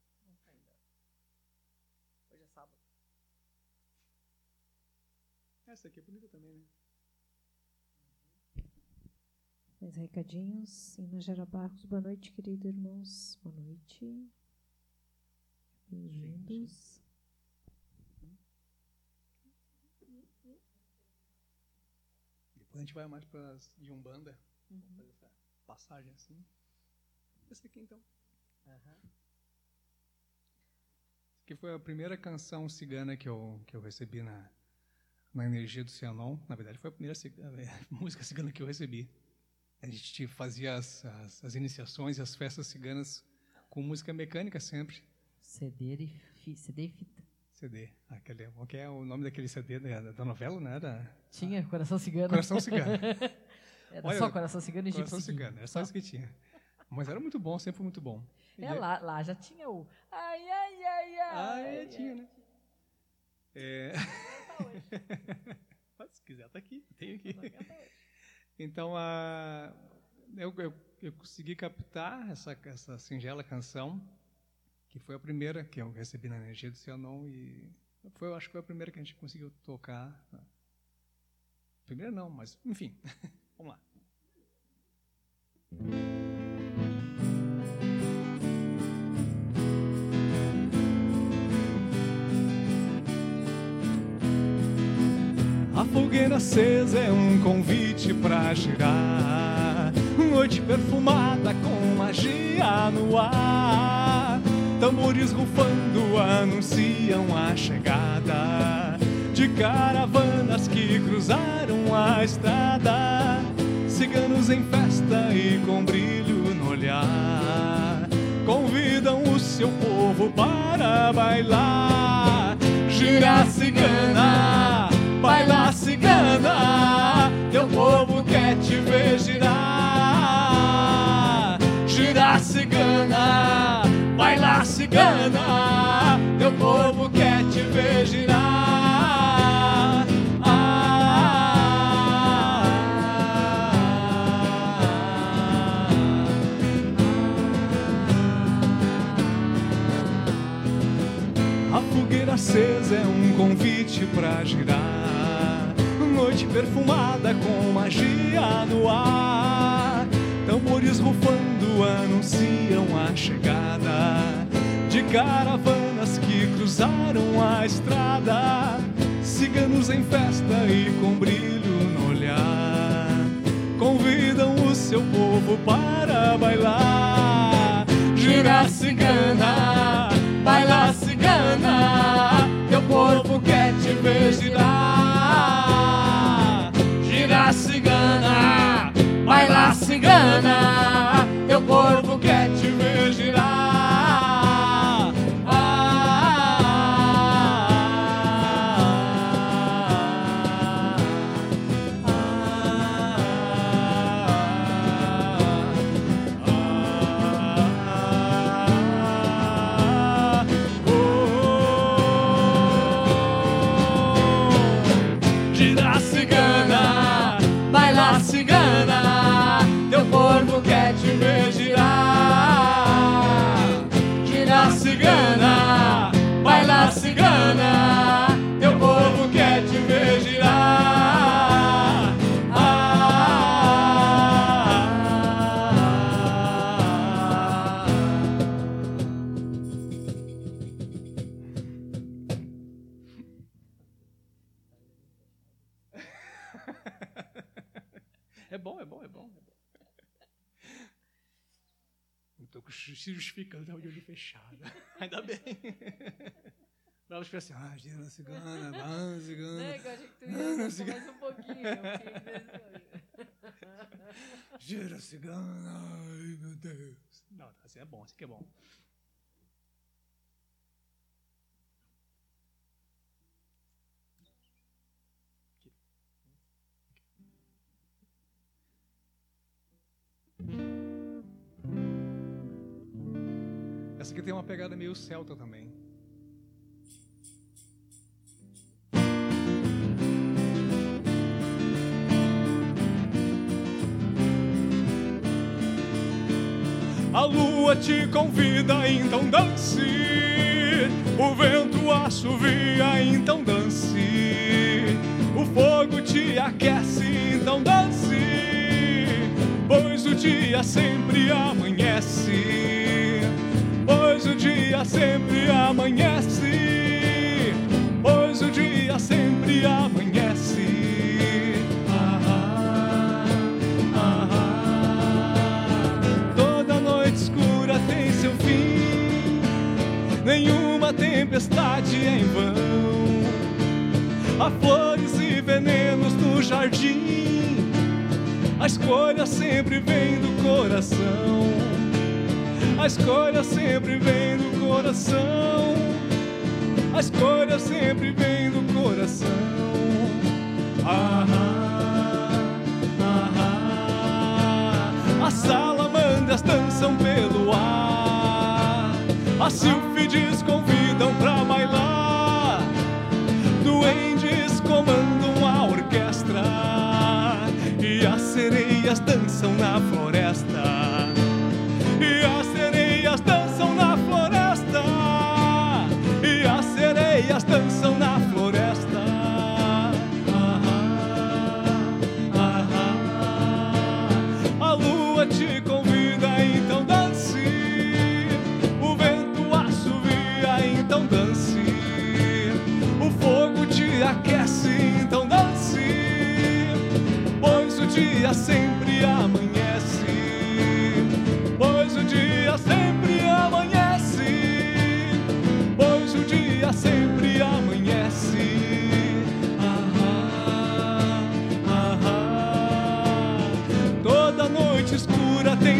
Tá Hoje é sábado. Essa aqui é bonita também, né? Uhum. Mais recadinhos. Inajara Barros, boa noite, querido irmãos. Boa noite. Bem-vindos. Uhum. Depois a gente vai mais para as de Umbanda. Passagem assim. Esse aqui então. Que foi a primeira canção cigana que eu, que eu recebi na, na Energia do Cianon. Na verdade, foi a primeira cigana, música cigana que eu recebi. A gente fazia as, as, as, iniciações e as festas ciganas com música mecânica sempre. CD e, fi, CD e fita. CD. Aquele, qual que é o nome daquele CD da, da novela, não era? Tinha, Coração Cigano. Coração Cigano. era Olha, só Coração Cigano e Coração Cigano, era só isso que tinha. Mas era muito bom, sempre foi muito bom. É, lá, lá já tinha o ai, ai, ai, ai. Ah, é, tinha, né? É... Mas se quiser, tá aqui, tem aqui. Então, a, eu, eu, eu consegui captar essa, essa singela canção, que foi a primeira que eu recebi na Energia do Cianon, e foi, eu acho que foi a primeira que a gente conseguiu tocar. Primeira não, mas enfim, vamos lá. A fogueira acesa é um convite pra girar. Noite perfumada com magia no ar. Tambores rufando anunciam a chegada de caravanas que cruzaram a estrada. Ciganos em festa e com brilho no olhar. Convidam o seu povo para bailar. Gira cigana baila cigana, teu povo quer te ver girar. Girar cigana, baila cigana, teu povo quer te ver girar. Acesa é um convite pra girar. Noite perfumada com magia no ar. Tambores rufando anunciam a chegada de caravanas que cruzaram a estrada. Ciganos em festa e com brilho no olhar. Convidam o seu povo para bailar. Gira cigana, corpo quer te ver girar. Gira cigana, baila cigana, teu corpo quer te ver girar. Justificando né, de olho fechado. Ainda bem. Pra elas assim, ah, gira cigana, ah, cigana. Né, que eu achei que tu Não, ia não, só ciga- mais um pouquinho. Gira cigana, ai meu Deus. Não, assim é bom, assim que é bom. Essa aqui tem uma pegada meio celta também. A lua te convida, então dance. O vento assovia, então dance. O fogo te aquece, então dance. Pois pois o dia sempre amanhece, pois o dia sempre amanhece, pois o dia sempre amanhece. Ah, ah, ah. Toda noite escura tem seu fim, nenhuma tempestade é em vão. Há flores e venenos no jardim, a escolha sempre vem do coração. A escolha sempre vem do coração. A escolha sempre vem do coração. Ah, ah, ah, As salamandras dançam pelo ar. As sílfides convidam pra bailar. Duendes comandam a orquestra. E as sereias dançam na floresta.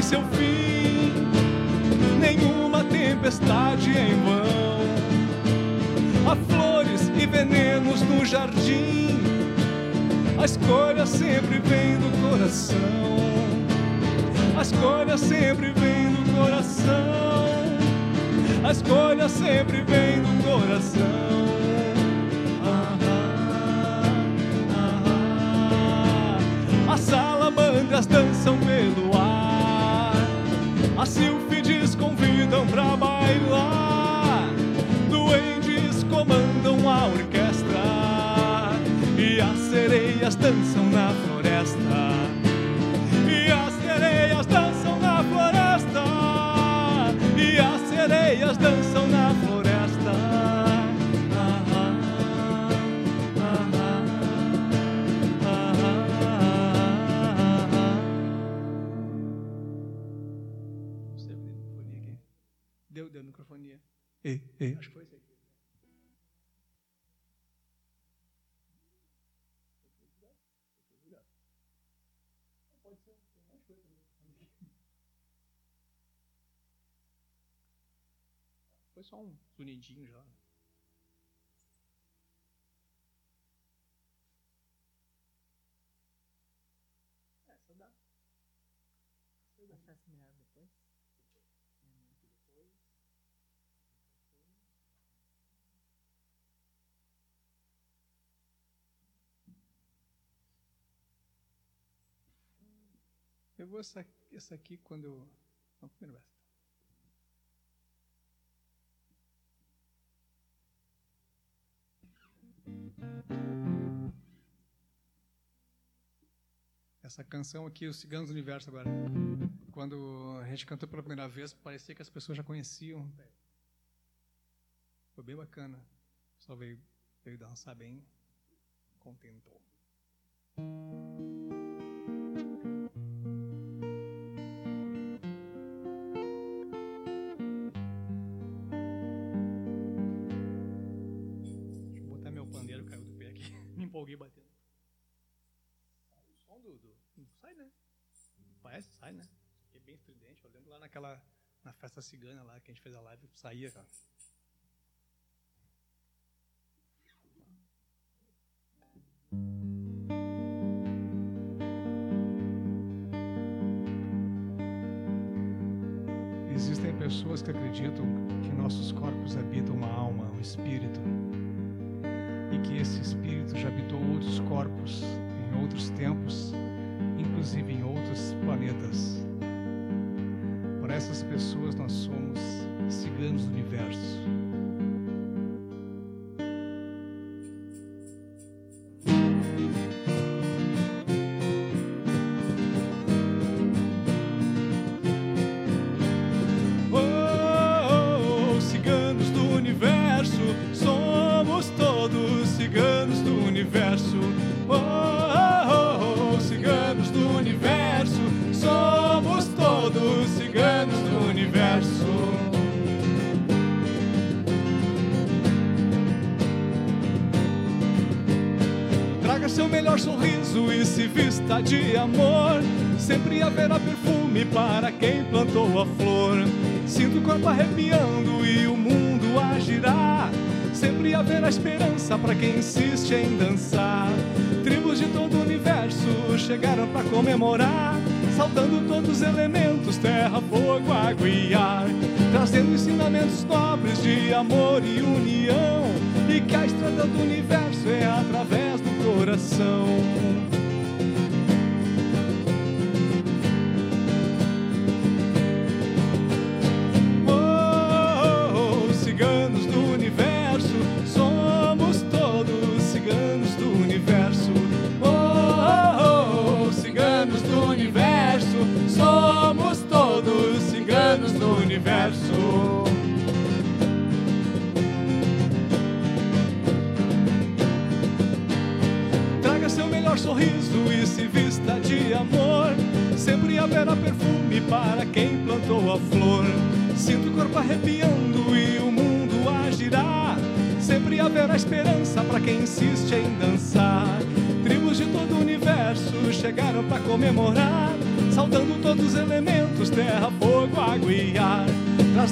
Seu fim. Nenhuma tempestade em vão. Há flores e venenos no jardim. A escolha sempre vem do coração. A escolha sempre vem do coração. A escolha sempre vem do coração. Ah, ah, ah. As salamandras dançam pelo convidam pra bailar. Duendes comandam a orquestra. E as sereias dançam Ei, ei, acho que foi isso aí. Foi só um sonidinho já. Essa dá. Acesso melhor depois? Vou essa, essa aqui quando eu. Não, primeiro. Essa canção aqui, Os Ciganos do Universo, agora. Quando a gente cantou pela primeira vez, parecia que as pessoas já conheciam. Foi bem bacana. Só veio, veio dançar bem. Contentou. Sai, né? É bem estridente. Eu lembro lá naquela. Na festa cigana lá que a gente fez a live, saía, cara. Existem pessoas que acreditam que nossos corpos habitam uma alma, um espírito, e que esse espírito já habitou outros corpos em outros tempos, inclusive em outros planetas. Para essas pessoas, nós somos ciganos do universo. Haverá perfume para quem plantou a flor. Sinto o corpo arrepiando e o mundo a girar. Sempre haverá esperança para quem insiste em dançar. Tribos de todo o universo chegaram para comemorar, saltando todos os elementos: terra, fogo, água e ar, trazendo ensinamentos nobres de amor e união. E que a estrada do universo é através do coração.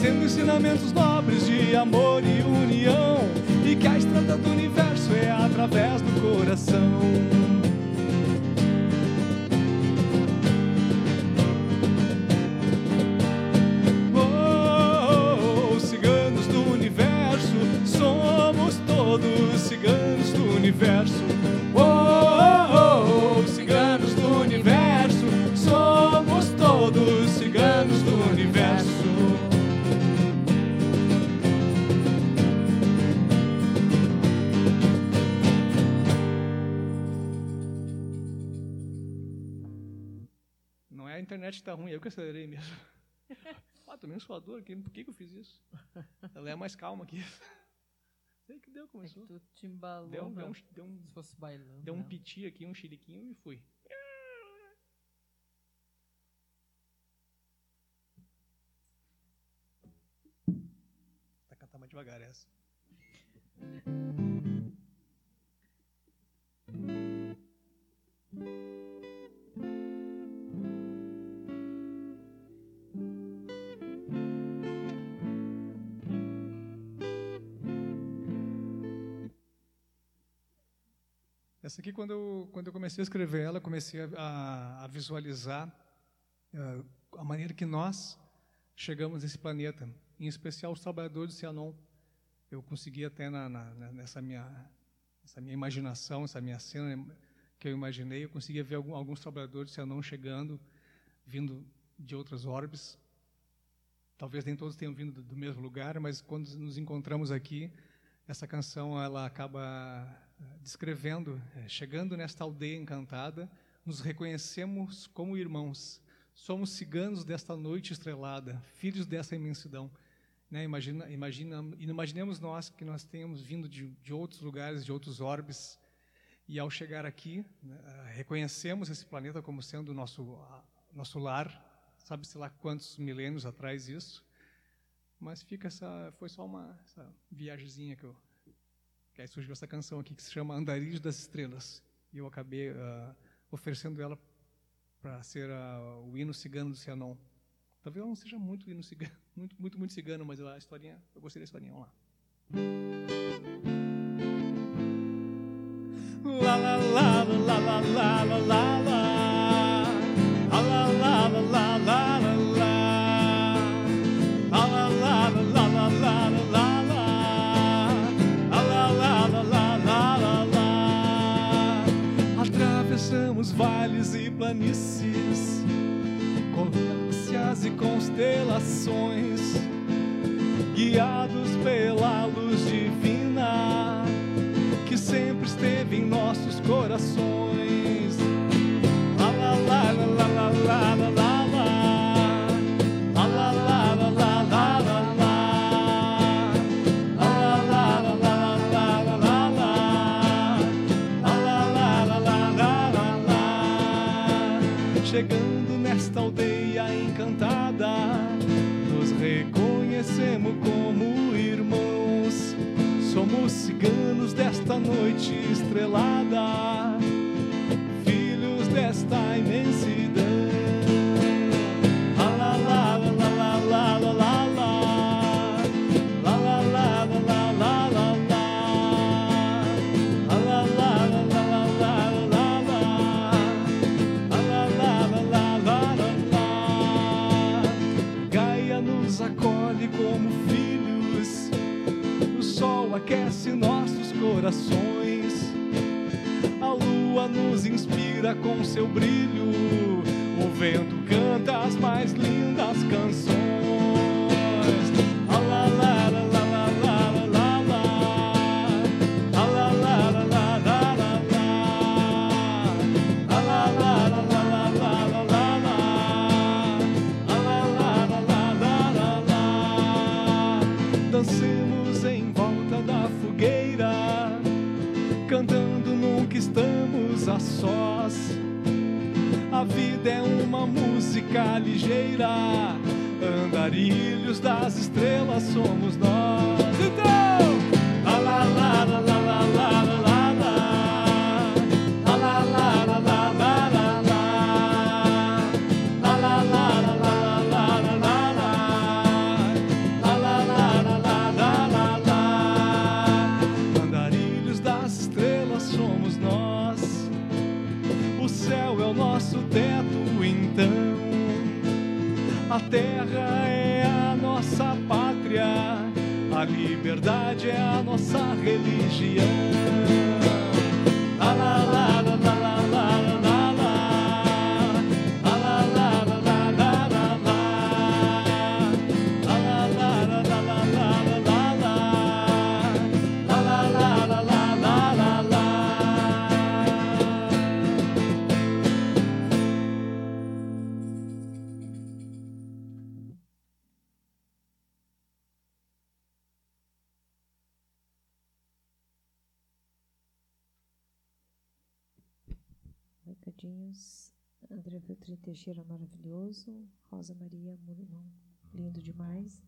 Trazendo ensinamentos nobres de amor Tomei um suador aqui, por que, que eu fiz isso? Ela é mais calma aqui. Sei que deu, É que começou. tu te embalou, Deu, né? deu, um, deu, um, se fosse bailando. deu um né? piti aqui, um chiliquinho e fui. Vai cantar mais devagar essa. Essa aqui, quando eu, quando eu comecei a escrever ela, comecei a, a- a visualizar eh, a maneira que nós chegamos nesse planeta, em especial os trabalhadores de Cianon. Eu consegui até na, na- nessa minha essa minha imaginação, essa minha cena que eu imaginei, eu conseguia ver algum- alguns trabalhadores de Cianon chegando, vindo de outras orbes. Talvez nem todos tenham vindo do, do mesmo lugar, mas quando nos encontramos aqui, essa canção ela acaba descrevendo, eh, chegando nesta aldeia encantada, nos reconhecemos como irmãos. Somos ciganos desta noite estrelada, filhos dessa imensidão. Né? Imagina, imagina, imaginemos nós que nós tenhamos vindo de, de outros lugares, de outros orbes, e ao chegar aqui, né, reconhecemos esse planeta como sendo o nosso, nosso lar, sabe-se lá quantos milênios atrás isso, mas fica essa, foi só uma essa viagemzinha que eu, que aí surgiu essa canção aqui que se chama Andarilhos das Estrelas, e eu acabei ah, oferecendo ela para ser ah, o hino cigano do Cianon. Talvez ela não seja muito hino cigano, muito, muito, muito cigano, mas a historinha, eu gostei da historinha, vamos lá. La la la la la la la la la Atravessamos vales e planícies Com galáxias e constelações Guiados pela luz divina que sempre esteve em nossos corações. Conhecemos como irmãos. Somos ciganos desta noite estrelada, aquece nossos corações. A lua nos inspira com seu brilho. O vento canta as mais lindas canções. Estamos a sós. A vida é uma música ligeira, andarilhos das estrelas somos nós. Então, lá lá lá lá A terra é a nossa pátria. A liberdade é a nossa religião. Feltrin Teixeira, maravilhoso. Rosa Maria, Murimão, lindo demais.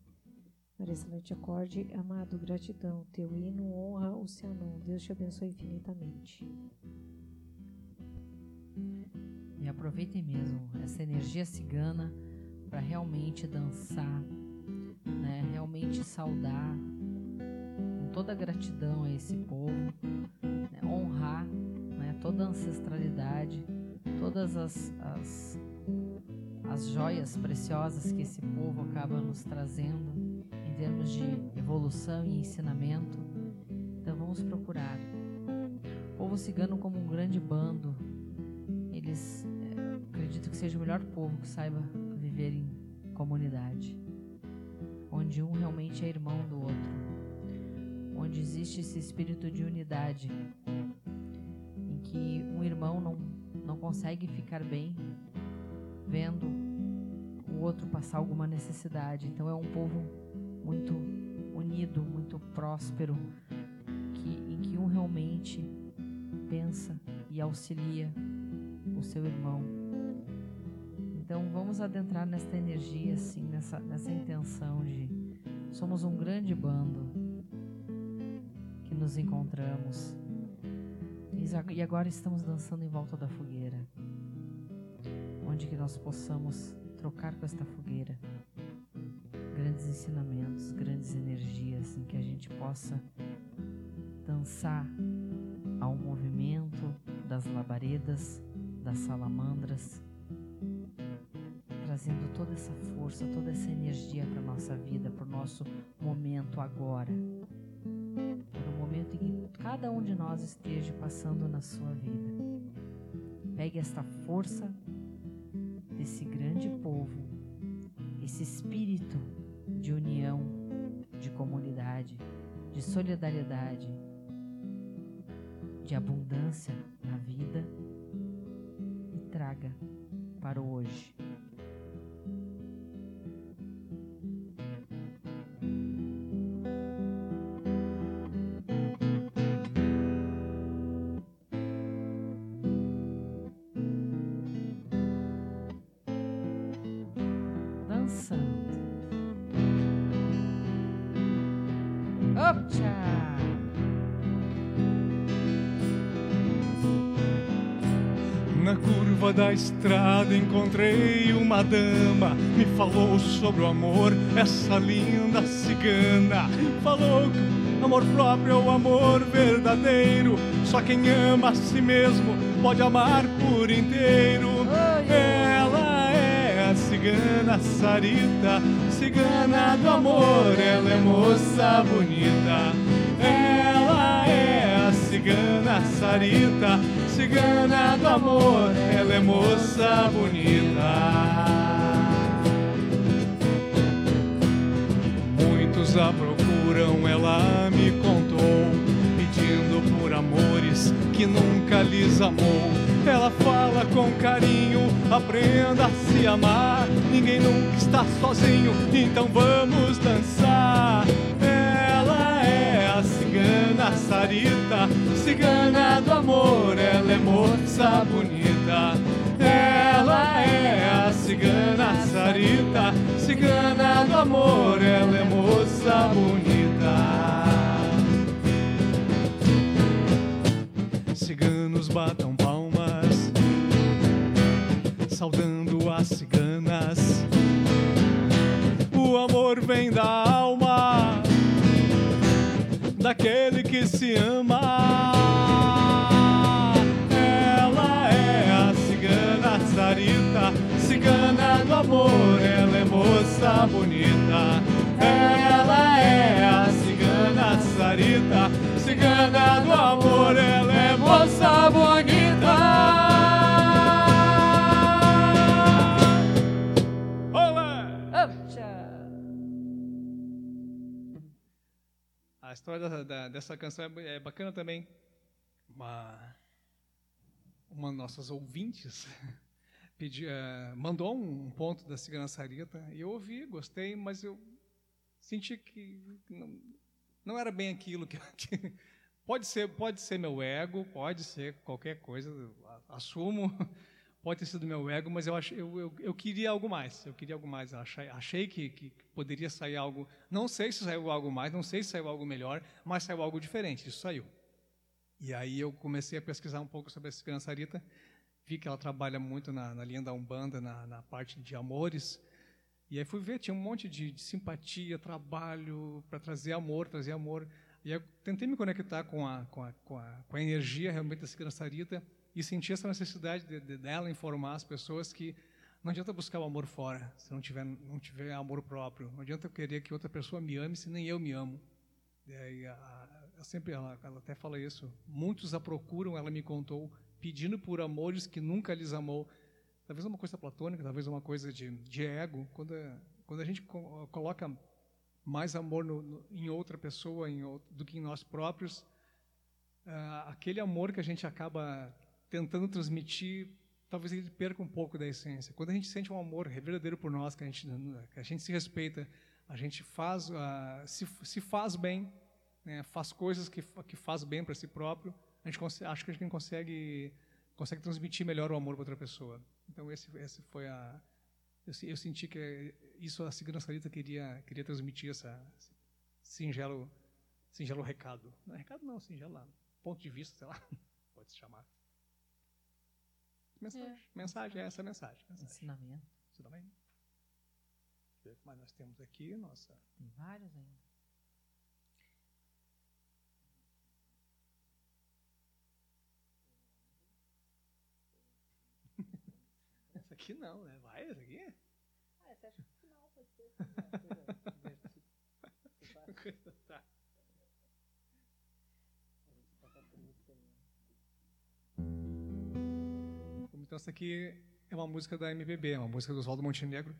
Maria Celeste Acorde, amado, gratidão. Teu hino honra o Cianon. Deus te abençoe infinitamente. E aproveitem mesmo essa energia cigana para realmente dançar, né? realmente saudar com toda a gratidão a esse povo, né? honrar né? toda a ancestralidade, todas as, as, as joias preciosas que esse povo acaba nos trazendo em termos de evolução e ensinamento. Então vamos procurar. O povo cigano como um grande bando, eles eh, acredito que seja o melhor povo que saiba viver em comunidade, onde um realmente é irmão do outro, onde existe esse espírito de unidade, em que um irmão não, não consegue ficar bem vendo o outro passar alguma necessidade. Então é um povo muito unido, muito próspero, que, em que um realmente pensa e auxilia o seu irmão. Então vamos adentrar nesta energia, assim, nessa, nessa intenção de somos um grande bando que nos encontramos e agora estamos dançando em volta da fogueira, onde que nós possamos trocar com esta fogueira. Grandes ensinamentos, grandes energias, em que a gente possa dançar ao movimento das labaredas, das salamandras, trazendo toda essa força, toda essa energia para nossa vida, para o nosso momento agora, cada um de nós esteja passando na sua vida. Pegue esta força desse grande povo, esse espírito de união, de comunidade, de solidariedade, de abundância na vida e traga para o hoje. Da estrada encontrei uma dama, me falou sobre o amor, essa linda cigana. Falou que amor próprio é o amor verdadeiro, só quem ama a si mesmo pode amar por inteiro. Ela é a cigana Sarita, cigana do amor, ela é moça bonita. Ela é a cigana Sarita, cigana do amor, ela é moça bonita. Muitos a procuram, ela me contou, pedindo por amores que nunca lhes amou. Ela fala com carinho, aprenda a se amar. Ninguém nunca está sozinho, então vamos dançar. Cigana Sarita, cigana do amor, ela é moça bonita. Ela é a cigana Sarita, cigana do amor, ela é moça bonita. Ciganos batam palmas, saudando as ciganas. O amor vem da alma daquele que se ama. Ela é a cigana Sarita, cigana do amor, ela é moça bonita. Ela é a cigana Sarita, cigana do amor, ela é moça bonita. História da- da- dessa canção é, é bacana também. Uma, uma das nossas ouvintes pedi, eh, mandou um ponto da Cigana Sarita e eu ouvi, gostei, mas eu senti que não, não era bem aquilo que, que- pode ser pode ser meu ego, pode ser qualquer coisa, assumo, pode ter sido meu ego, mas eu, ach, eu, eu, eu queria algo mais, eu queria algo mais, achei, achei que, que poderia sair algo, não sei se saiu algo mais, não sei se saiu algo melhor, mas saiu algo diferente, isso saiu. E aí eu comecei a pesquisar um pouco sobre a Cigana Sarita, vi que ela trabalha muito na, na linha da Umbanda, na, na parte de amores, e aí fui ver, tinha um monte de, de simpatia, trabalho para trazer amor, trazer amor. E aí eu tentei me conectar com a, com a, com a, com a energia realmente da Cigana Sarita e senti essa necessidade de, de, dela informar as pessoas que não adianta buscar o amor fora, se não tiver, não tiver amor próprio. Não adianta eu querer que outra pessoa me ame se nem eu me amo. Aí, a, a, eu sempre, ela, ela até fala isso. Muitos a procuram, ela me contou, pedindo por amores que nunca lhes amou. Talvez uma coisa platônica, talvez uma coisa de, de ego. Quando a, quando a gente co coloca mais amor no, no, em outra pessoa em, do que em nós próprios, uh, aquele amor que a gente acaba tentando transmitir, talvez ele perca um pouco da essência. Quando a gente sente um amor verdadeiro por nós, que a gente, que a gente se respeita, a gente faz, uh, se, se faz bem, né, faz coisas que, que faz bem para si próprio, a gente acho que a gente consegue, consegue transmitir melhor o amor para outra pessoa. Então, esse, esse foi a. Eu, eu senti que isso a Cigana Sarita queria, queria transmitir essa, esse singelo, singelo recado. Não é recado, não, singelo ponto de vista, sei lá, pode se chamar. Mensagem, é. mensagem, é essa mensagem. mensagem. Ensinamento. Ensinamento. Deixa eu ver o que mais nós temos aqui. Nossa. Tem vários ainda. essa aqui não, né? Vai, essa aqui? Ah, essa acho que no final pode ser. Então, essa aqui é uma música da MPB, é uma música do Oswaldo Montenegro.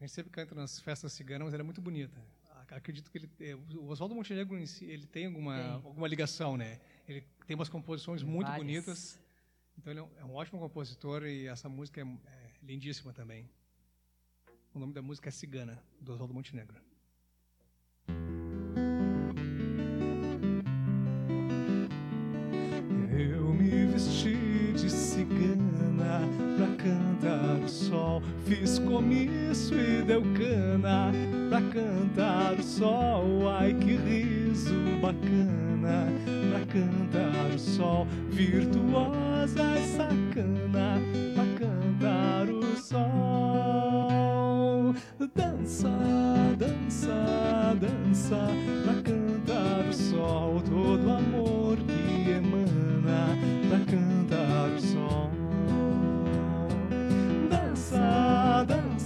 A gente sempre canta nas festas ciganas, mas ela é muito bonita. Acredito que ele, o Oswaldo Montenegro ele tem alguma, tem. alguma ligação, né? Ele tem umas composições tem muito várias. bonitas. Então ele é um ótimo compositor e essa música é, é lindíssima também. O nome da música é Cigana, do Oswaldo Montenegro. Pra cantar o sol. Fiz comício e deu cana pra cantar o sol. Ai que riso bacana, pra cantar o sol. Virtuosa e sacana, pra cantar o sol. Dança, dança, dança, pra cantar o sol. Todo amor que emana,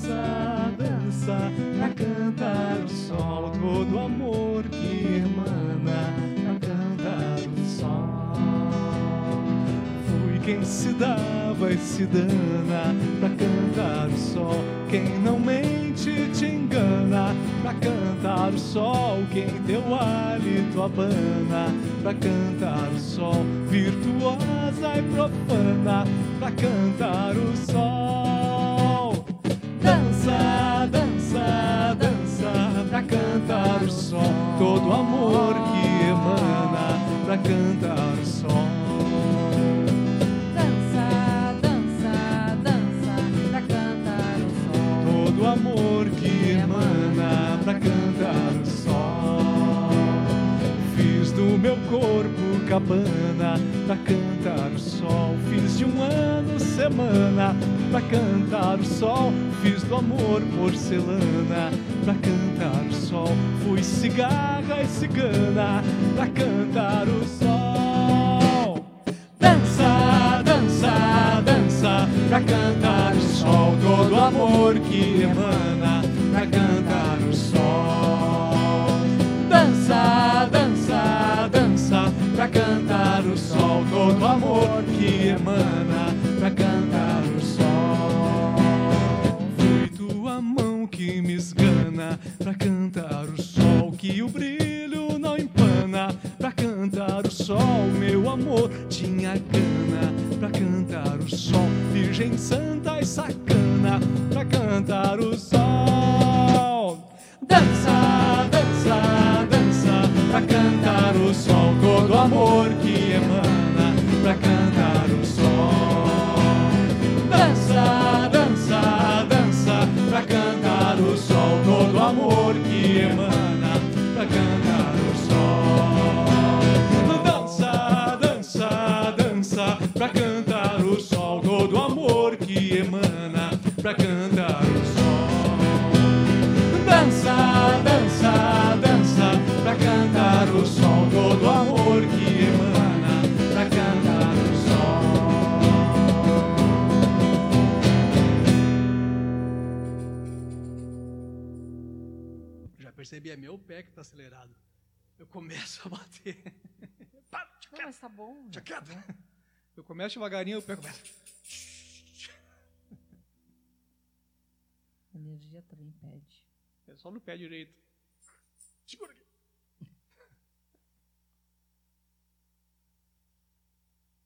Dança, dança, pra cantar o sol. Todo amor que emana, pra cantar o sol. Fui quem se dava e se dana pra cantar o sol. Quem não mente te engana pra cantar o sol. Quem teu hálito abana pra cantar o sol. Virtuosa e profana pra cantar o sol. Dança, dança, dança pra cantar o sol. Todo amor que emana pra cantar o sol. Dança, dança, dança pra cantar o sol. todo amor que emana do meu corpo cabana pra cantar o sol. Fiz de um ano semana pra cantar o sol. Fiz do amor porcelana pra cantar o sol. Fui cigarra e cigana pra cantar o sol. Dança, dança, dança pra cantar o sol. Todo amor que emana pra cantar o tá bom. deixa quieto. Eu começo devagarinho, o pé começa. A energia também pede. É só no pé direito. Segura aqui.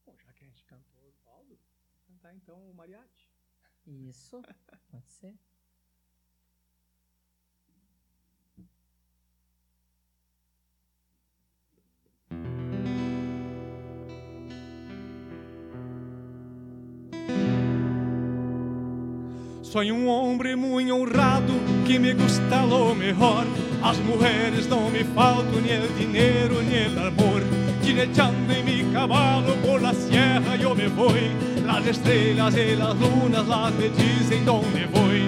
Bom, já que a gente cantou o Valdo, vou cantar então o mariachi. Isso, Soy un hombre muy honrado que me gusta lo mejor. As mujeres no me faltan ni el dinero ni el amor. Jinechando en mi caballo por la sierra yo me voy. Las estrellas y las lunas las me dicen dónde voy.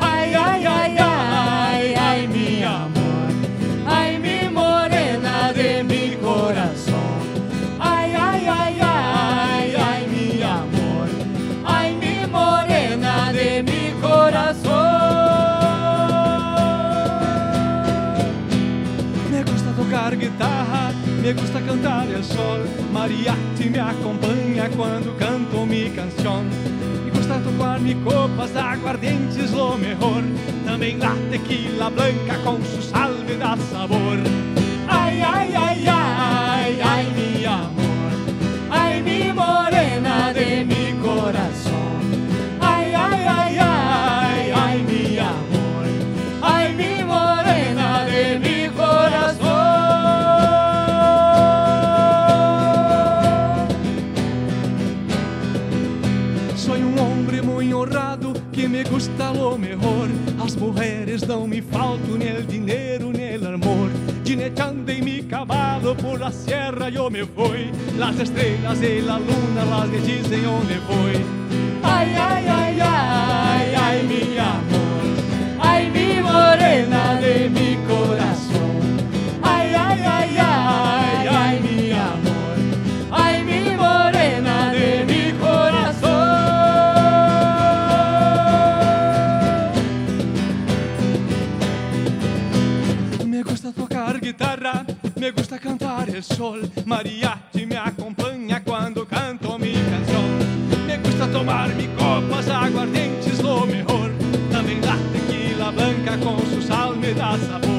Ay, ay, ay, ay, ay, mi amor. Ay, mi morena de mi corazón. Ay, ay, ay, ay, Me gusta tocar guitarra, me gusta cantar el sol. Mariachi me acompaña cuando canto mi canción. Me gusta tomar mi copas aguardientes lo mejor. También la tequila blanca con su sal me da sabor. Ay, ay, ay, ay, ay, mi amor. Ay, mi morena de mi corazón. As mujeres não me faltam, nem el dinheiro, nem el amor. Jinechando em mi cavalo por la sierra yo me voy. Las estrellas y la luna las me dicen onde voy. Ay, ay, ay, ay, ay, mi amor. Ay, mi morena de mi corazón. Ay, ay, ay, ay, me gusta cantar el sol. Mariachi me acompaña cuando canto mi canción. Me gusta tomar mi copas, aguardientes, lo mejor. También la tequila blanca con su sal me da sabor.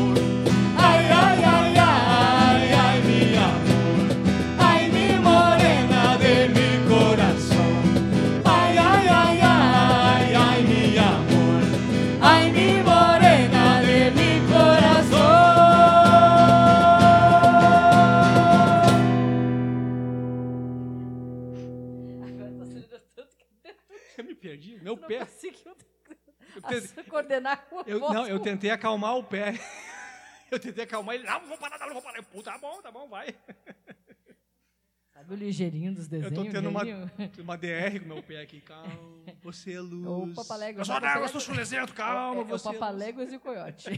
Não pé. conseguiu Eu tentei, coordenar com a eu, não, eu tentei acalmar o pé. Eu tentei acalmar ele. Não, não vou parar, não, não vou parar. Eu, Puta, tá bom, tá bom, vai. Sabe o ligeirinho dos Eu desenhos? tô tendo uma, uma DR com meu pé aqui. Calma, você é luz. O Papalégua. Eu sou d'água, eu sou chulezento, calma, é, você É é o Papaléguas e o Coiote.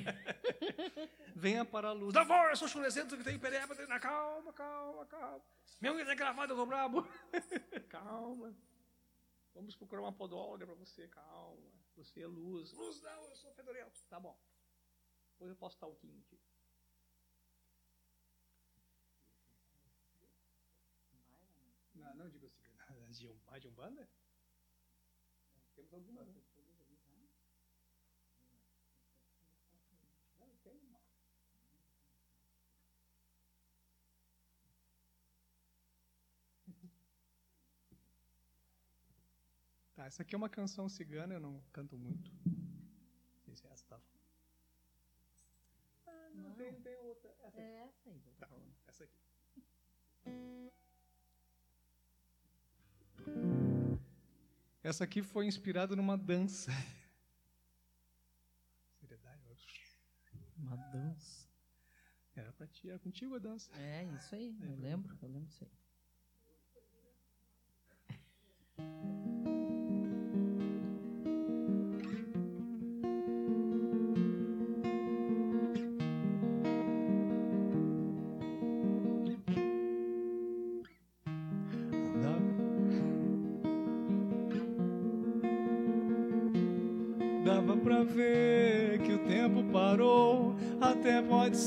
Venha para a luz. Não vou, eu sou chulezento, que tem pereba. Calma, calma, calma. Meu unha é gravada, eu tô brabo. calma. Vamos procurar uma podóloga para você, calma. Você é luz. Luz não, eu sou fedorento. Tá bom. Depois eu posso estar o quinto. Não, não digo assim. De um, de um banda? Temos algumas. né? Tá, essa aqui é uma canção cigana, eu não canto muito. Não sei se essa tá. Ah, não, Não. Tem, tem outra. Essa aqui. É essa aí Tá, falando. essa aqui. Essa aqui foi inspirada numa dança. Seriedade, Uma dança. era pra ti, era contigo a dança. É, isso aí. Eu lembro, eu lembro disso aí.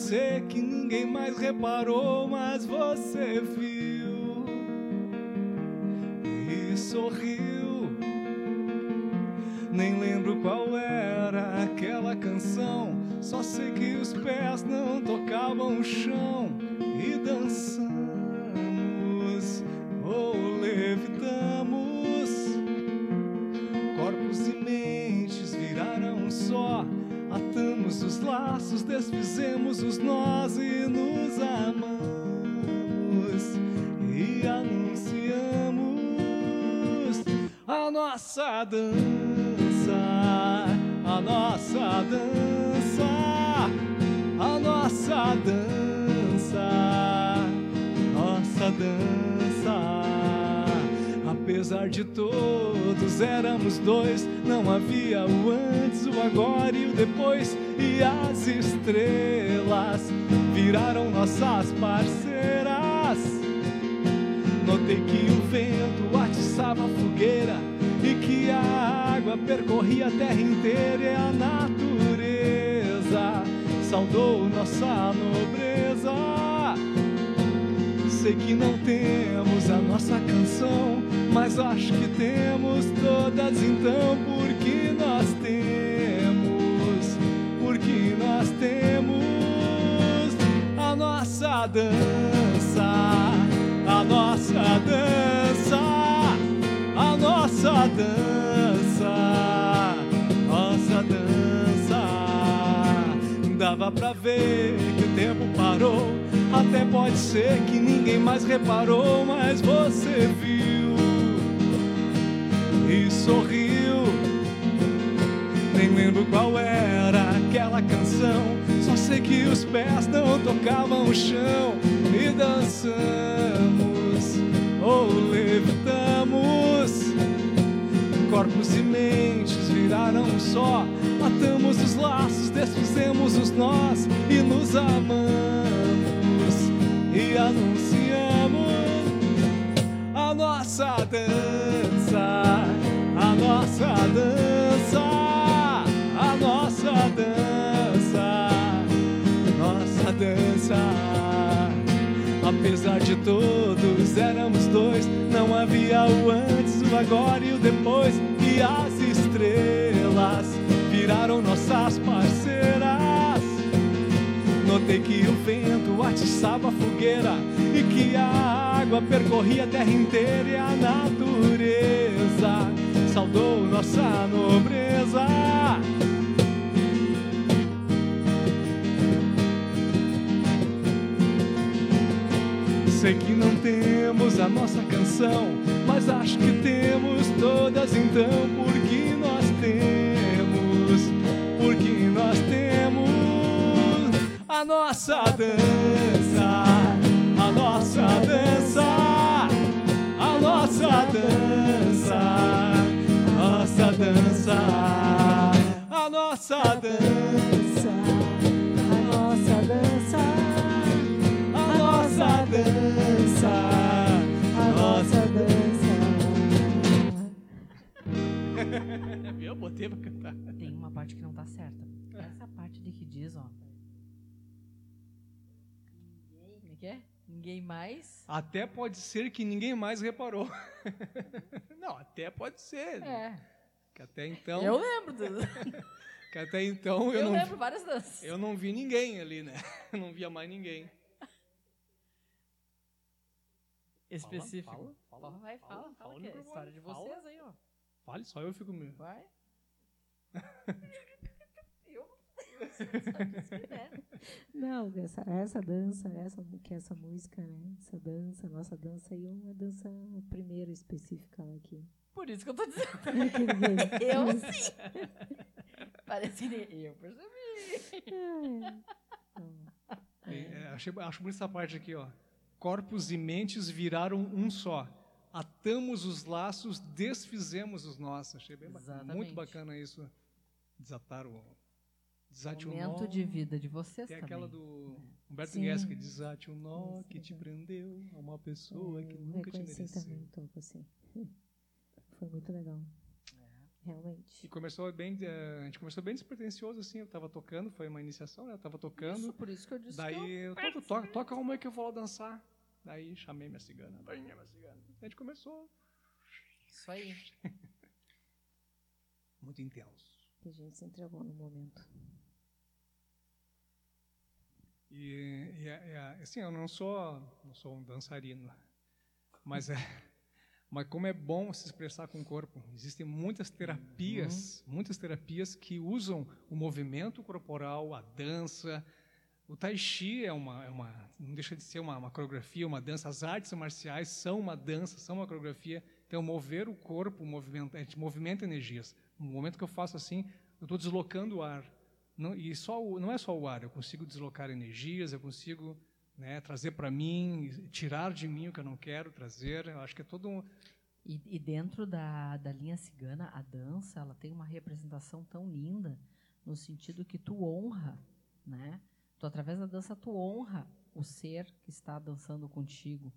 Ser que ninguém mais reparou, mas você viu e sorriu. Nem lembro qual era aquela canção. Só sei que os pés não tocavam o chão e dançamos ou levitamos. Corpos e mentes viraram só. Atamos os laços, desfizemos dança, a nossa dança, a nossa dança, nossa dança. Apesar de todos éramos dois, não havia o antes, o agora e o depois. E as estrelas viraram nossas parceiras. Mais reparou, mas você viu e sorriu. Nem lembro qual era aquela canção. Só sei que os pés não tocavam o chão e dançamos ou levitamos. Corpos e mentes viraram um só. Atamos os laços, desfizemos os nós e nos amamos e anunciamos nossa dança, a nossa dança, a nossa dança, nossa dança. Apesar de todos éramos dois, não havia o antes, o agora e o depois, e as estrelas viraram nossas parceiras. Notei que o vento atiçava a fogueira e que a água percorria a terra inteira e a natureza saudou nossa nobreza. Sei que não temos a nossa canção, mas acho que temos todas então, porque nós temos, porque nós temos a nossa dança, nossa dança, nossa dança, a nossa dança, a nossa dança, a nossa dança, a nossa dança. Eu botei pra cantar. Tem uma parte que não tá certa. Ninguém mais. Até pode ser que ninguém mais reparou. Não, até pode ser. É. Que até então, Eu lembro. do- que até então eu, Eu, não, lembro várias danças. eu não vi ninguém ali, né? Eu não via mais ninguém. Específico. Fala, fala, Fala, vai, fala, fala, fala que é a história de fala. vocês aí, ó. Fale só, eu fico me. Vai. Não essa, essa dança, essa, que essa música, né? Essa dança, nossa dança é uma dança primeira específica aqui. Por isso que eu tô dizendo. Eu sim. Parece que eu percebi. É. É, achei, acho bonita essa parte aqui, ó. Corpos e mentes viraram um só. Atamos os laços, desfizemos os nossos. Achei bem bacana. Exatamente. Muito bacana isso. Desatar o. Desate o nó. Momento de vida de vocês Tem também. aquela do Humberto Sim. Guess que desate o nó Isso, que te prendeu a uma pessoa que Eu nunca te mereceu. também um pouco assim. Foi muito legal. Realmente. E começou bem, eh, a gente começou bem despretensioso assim, eu tava tocando, foi uma iniciação, né? Eu tava tocando. Isso, por isso que eu disse que eu- Daí eu toca, toca uma aí que eu vou lá dançar. Daí chamei minha cigana. Vem, minha cigana. A gente começou. Isso aí. Muito intenso. Que a gente se entregou no momento. E, e, é- é- assim, eu não sou, não sou um dançarino, mas é, mas como é bom se expressar com o corpo. Existem muitas terapias, muitas terapias que usam o movimento corporal, a dança. O tai chi é uma, é uma não deixa de ser uma, uma coreografia, uma dança. As artes marciais são uma dança, são uma coreografia. Então, mover o corpo, movimento, a gente movimenta energias. No momento que eu faço assim, eu estou deslocando o ar. Não, e só o, não é só o ar, eu consigo deslocar energias, eu consigo né, trazer para mim, tirar de mim o que eu não quero trazer. Eu acho que é todo um. E, e dentro da, da linha cigana, a dança, ela tem uma representação tão linda, no sentido que tu honra, né? Tu, através da dança, tu honra o ser que está dançando contigo.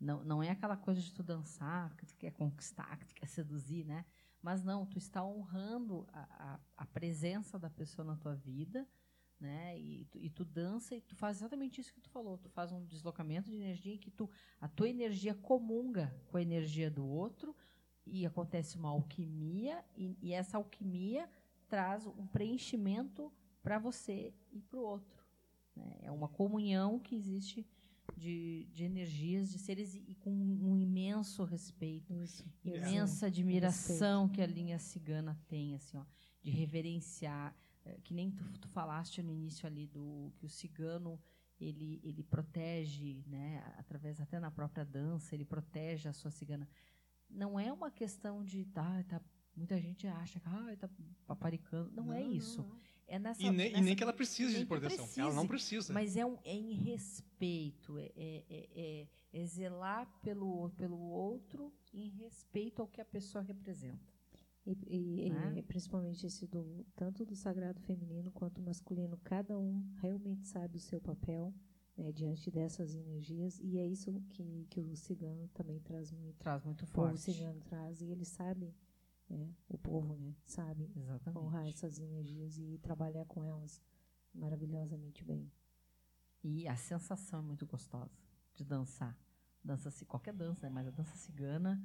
Não, não é aquela coisa de tu dançar, que tu quer conquistar, que tu quer seduzir, né? Mas não, tu está honrando a, a, a presença da pessoa na tua vida, né? E tu, e tu dança e tu faz exatamente isso que tu falou. Tu faz um deslocamento de energia em que tu, a tua energia comunga com a energia do outro e acontece uma alquimia e, e essa alquimia traz um preenchimento para você e para o outro. né? É uma comunhão que existe de, de energias, de seres e, e com um imenso respeito Isso. imensa admiração que a linha cigana tem, assim, ó, de reverenciar, eh, que nem tu, tu falaste no início ali do que o cigano ele ele protege, né, através até na própria dança ele protege a sua cigana. Não é uma questão de tá, tá muita gente acha que ah, tá paparicando, não, é isso. É nessa, E nem, e nessa- nem que ela precise de que proteção. Ela não precise, precisa. Mas é, um, é em respeito, é, é, é- é- é zelar pelo, pelo outro em respeito ao que a pessoa representa. E, e- e, Né? principalmente esse do tanto do sagrado feminino quanto masculino, cada um realmente sabe o seu papel né, diante dessas energias e é isso que, que o cigano também traz muito. Traz muito O forte. cigano traz e ele sabe, né, o povo, né, sabe Exatamente. honrar essas energias e trabalhar com elas maravilhosamente bem. E a sensação é muito gostosa de dançar. Dança, ci- qualquer dança, né? mas a dança cigana,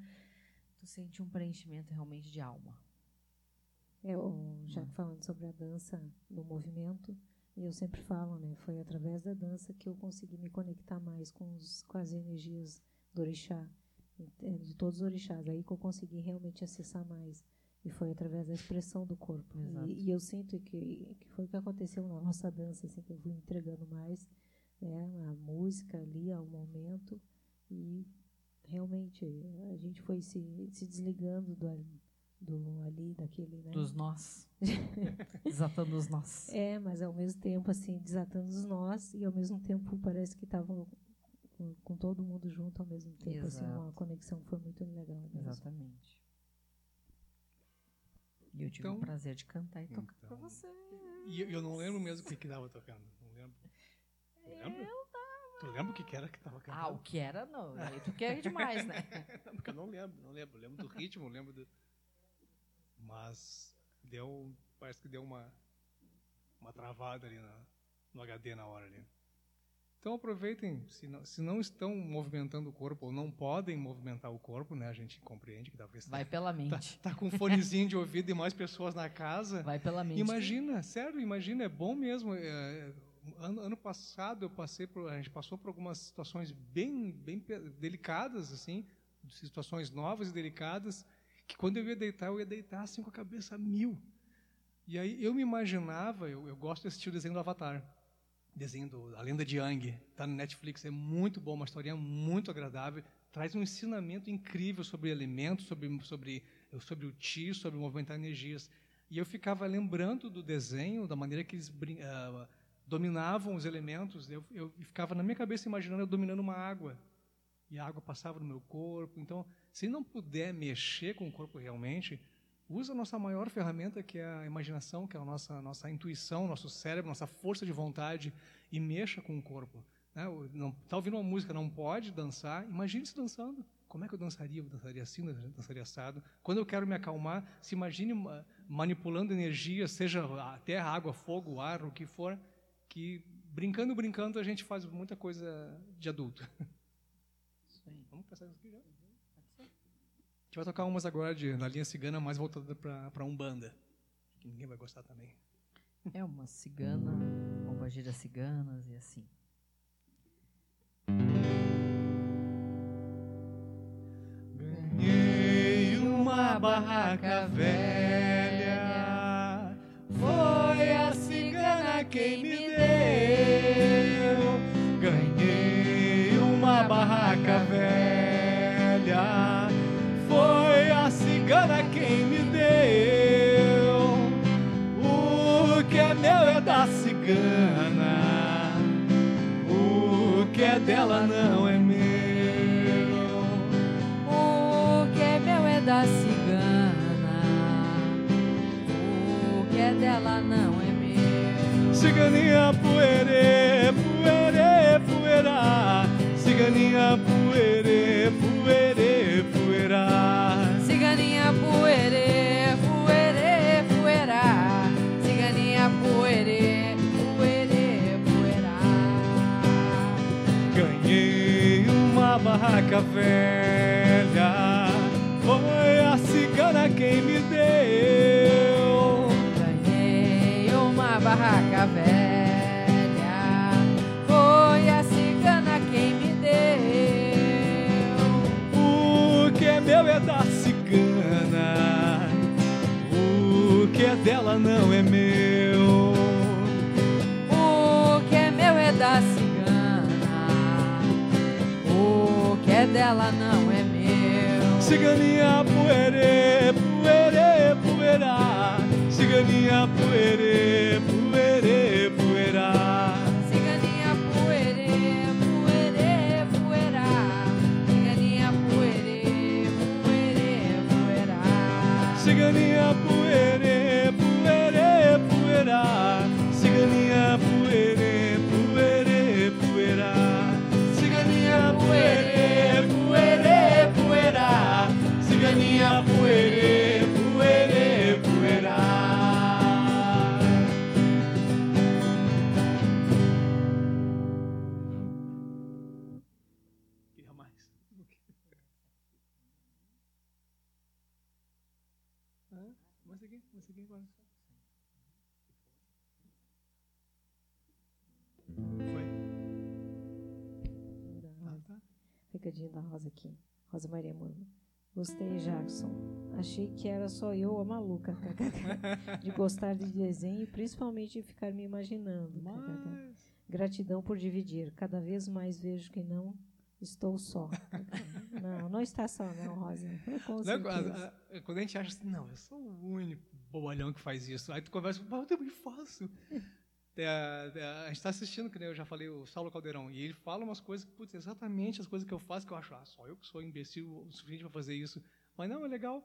tu sente um preenchimento realmente de alma. É, o, já que falando sobre a dança no movimento, eu sempre falo, né? Foi através da dança que eu consegui me conectar mais com, os, com as energias do orixá, de todos os orixás. Aí que eu consegui realmente acessar mais. E foi através da expressão do corpo. E, e eu sinto que, que foi o que aconteceu na nossa dança, assim, que eu fui entregando mais né, a música ali ao momento. E realmente a gente foi se, se desligando do, ali- do ali, daquele, né? Dos nós. Desatando os nós. É, mas ao mesmo tempo, assim, desatando os nós e ao mesmo tempo parece que estavam com, com todo mundo junto ao mesmo tempo. Assim, uma conexão foi muito legal. mesmo. Exatamente. E eu tive Então- o prazer de cantar e tocar Então. pra você. E eu, eu não lembro mesmo o que que tava tocando. Não lembro. Tu lembra? Tu lembra o que que era que tava cantando? Ah, o que era, não. Aí tu quer demais, né? Não, porque eu não lembro, não lembro. Eu lembro do ritmo, eu lembro do. Mas deu. Parece que deu uma. Uma travada ali na, no HD na hora ali. Então aproveitem, se não, se não estão movimentando o corpo ou não podem movimentar o corpo, né? A gente compreende que talvez Vai pela tá, mente. tá com um fonezinho de ouvido e mais pessoas na casa. Vai pela mente. Imagina, sério, imagina, é bom mesmo. é, ano, ano passado eu passei por, a gente passou por algumas situações bem, bem delicadas, assim, situações novas e delicadas, que quando eu ia deitar, eu ia deitar assim com a cabeça mil. E aí eu me imaginava, eu, eu gosto de assistir o desenho do Avatar, desenho do, A Lenda de Yang, está no Netflix, é muito bom, uma historinha muito agradável, traz um ensinamento incrível sobre elementos, sobre, sobre, sobre o Ti, sobre movimentar energias. E eu ficava lembrando do desenho, da maneira que eles ah, dominavam os elementos. Eu, eu ficava na minha cabeça imaginando eu dominando uma água. E a água passava no meu corpo. Então, se não puder mexer com o corpo realmente, usa a nossa maior ferramenta, que é a imaginação, que é a nossa, nossa intuição, nosso cérebro, nossa força de vontade, e mexa com o corpo. Né? Está ouvindo uma música, não pode dançar, imagine-se dançando. Como é que eu dançaria? Eu dançaria assim, eu dançaria assado. Quando eu quero me acalmar, se imagine ma- manipulando energia, seja a terra, água, fogo, ar, o que for, que brincando, brincando, a gente faz muita coisa de adulto. Aí. Vamos pensar nisso aqui já? A gente vai tocar umas agora de, na linha cigana, mais voltada para Umbanda, que ninguém vai gostar também. É uma cigana, uma gira ciganas e assim. Ganhei uma barraca velha, foi a cigana quem me deu. Da cigana, o que é dela não é meu. Ciganinha poerê, poerê, poeira. Ciganinha poerê, poerê, poeira. Ciganinha poerê, poerê, poerá. Ciganinha poerê, poerê, poerá. Ganhei uma barraca velha. Dela não é meu. O que é meu é da cigana, o que é dela não é meu. Ciganinha poeira. Gostei, Jackson. Achei que era só eu a maluca de gostar de desenho e principalmente de ficar me imaginando. Mas... Gratidão por dividir. Cada vez mais vejo que não estou só. Não, não está só, não, Rosa. Não, a- a- quando a gente acha assim, não, eu sou o único bobalhão que faz isso. Aí tu conversa, mas eu também faço. É, é, a gente está assistindo, que eu já falei, o Saulo Caldeirão, e ele fala umas coisas, putz, exatamente as coisas que eu faço, que eu acho, ah, só eu que sou imbecil o suficiente para fazer isso. Mas não, é legal.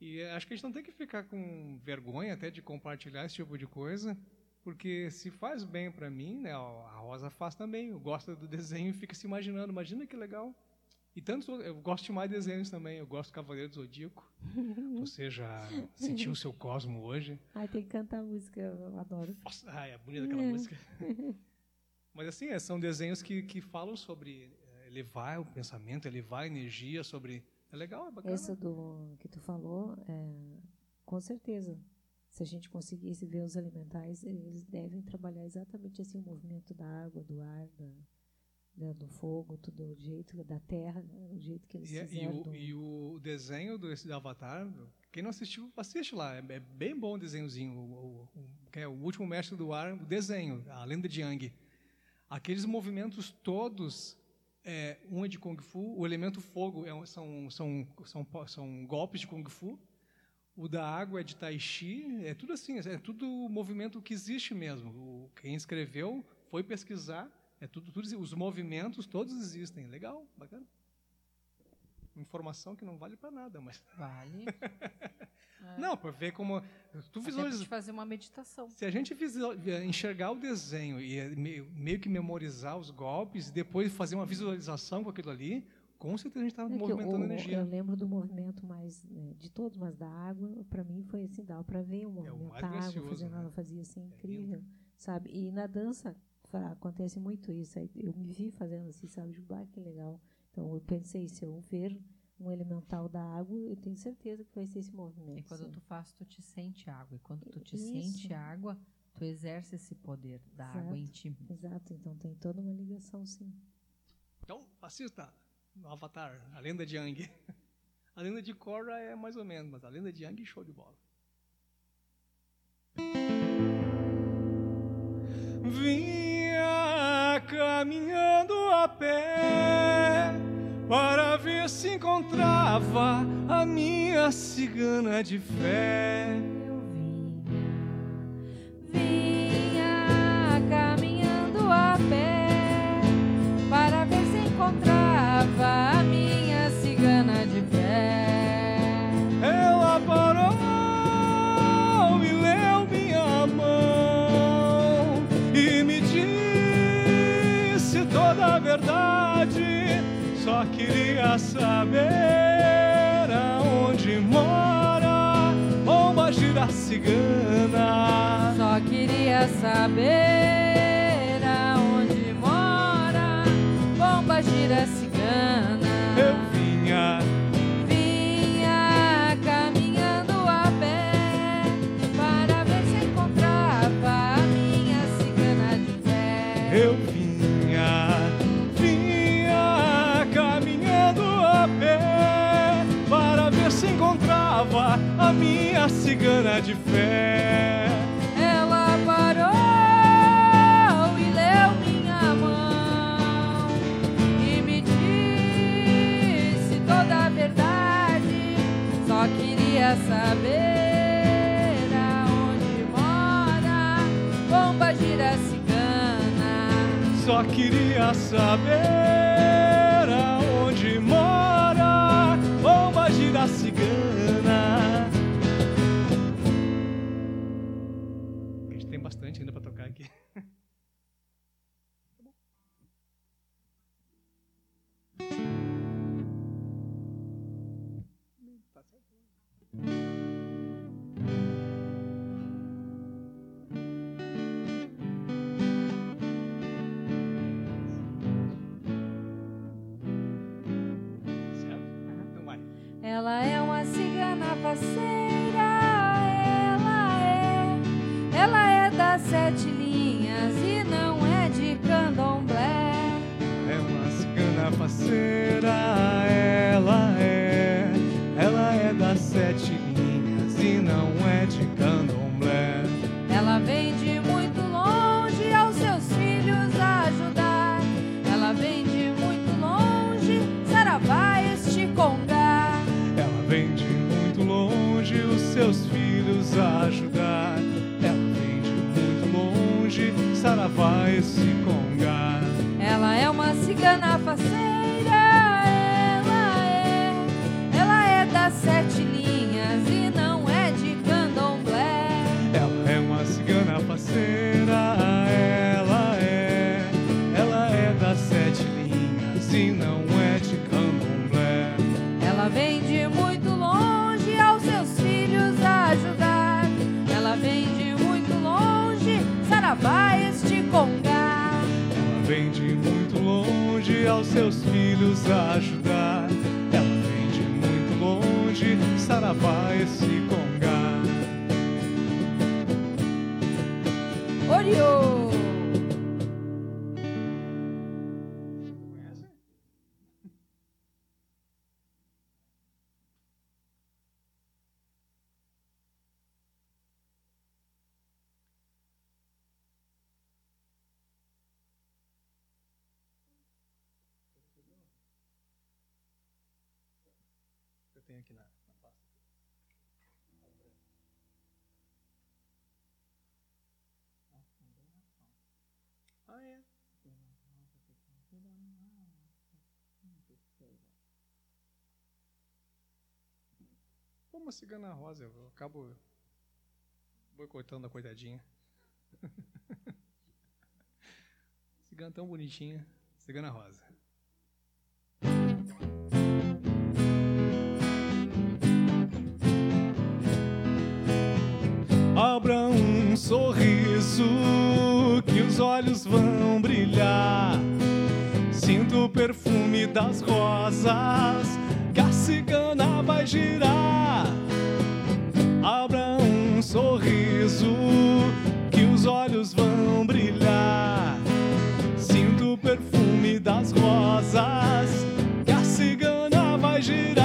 E acho que a gente não tem que ficar com vergonha até de compartilhar esse tipo de coisa, porque se faz bem para mim, né, a Rosa faz também, eu gosto do desenho e fica se imaginando, imagina que legal. E tantos eu gosto de mais desenhos também, eu gosto do Cavaleiro do Zodíaco. Você já sentiu o seu cosmo hoje? Ai, tem que cantar a música, eu adoro. Nossa, ai, é bonita aquela música. Mas assim, é, são desenhos que, que falam sobre é, elevar o pensamento, elevar a energia, sobre... É legal, é bacana. Essa do que tu falou, é, com certeza. Se a gente conseguisse ver os elementais, eles devem trabalhar exatamente assim o movimento da água, do ar, da, da- do fogo, tudo o jeito da terra, né, o jeito que eles E, é- e fizeram. o, do- e o desenho do, esse do Avatar, quem não assistiu, assiste lá. É, é bem bom o desenhozinho. O, o- o- é o último mestre do ar, o desenho, a lenda de Yang. Aqueles movimentos todos, é, um é de Kung Fu, o elemento fogo é são, são, são, são golpes de Kung Fu, o da água é de Tai Chi, é tudo assim, é tudo movimento que existe mesmo. O, quem escreveu foi pesquisar, é tudo, tudo, os movimentos todos existem. Legal, bacana. Informação que não vale para nada, mas. Vale. Não, para ver como. Tu visualiza. fazer uma meditação. Se a gente visual- enxergar o desenho e eh, meio, que memorizar os golpes e depois fazer uma visualização com aquilo ali, com certeza a gente está É que movimentando o- energia. Eu lembro do movimento mais né, de todos, mas da água, para mim foi assim, dá para ver o movimento É mais da água fazendo, né? ela fazia assim lindo. incrível, sabe? E na dança acontece muito isso. aí Eu me vi fazendo assim, sabe? Tipo, ah, que legal. Então eu pensei, se eu ver um elemental da água, eu tenho certeza que vai ser esse movimento. E quando sim. tu faz, tu te sente água. E quando tu te Isso. sente água, tu exerce esse poder da água em ti. Exato, então tem toda uma ligação, sim. Então, assista no Avatar, a lenda de Yang. A lenda de Korra é mais ou menos, mas a lenda de Yang, show de bola. Vinha caminhando a pé para ver se encontrava a minha cigana de fé. Saber aonde mora Bomba gira cigana. Só queria saber a cigana de fé. Ela parou e leu minha mão e me disse toda a verdade. Só queria saber aonde mora Bomba gira cigana. Só queria saber Ela é uma cigana parceira. ela é. Ela é das sete linhas e não é de candomblé. É uma cigana parceira. É seus filhos ajudar. Ela vem de muito longe, saravá esse congá. Oriô! Como a cigana rosa, eu acabo boicotando a coitadinha. cigana tão bonitinha, cigana rosa. Abra um sorriso que os olhos vão brilhar. Sinto o perfume das rosas que a cigana vai girar. Abra um sorriso que os olhos vão brilhar. Sinto o perfume das rosas que a cigana vai girar.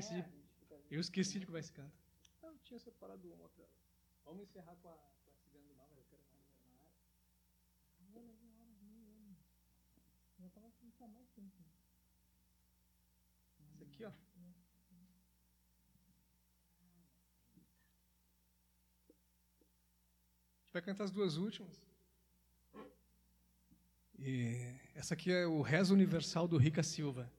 Canto que eu até esqueci. Eu esqueci de como é que se canta. Ah, eu tinha separado uma outra. Vamos encerrar com a, com a cigana do mar, mas eu quero mais uma. Essa aqui, ó. A gente vai cantar as duas últimas. E essa aqui é o Rezo Universal do Rica Silva.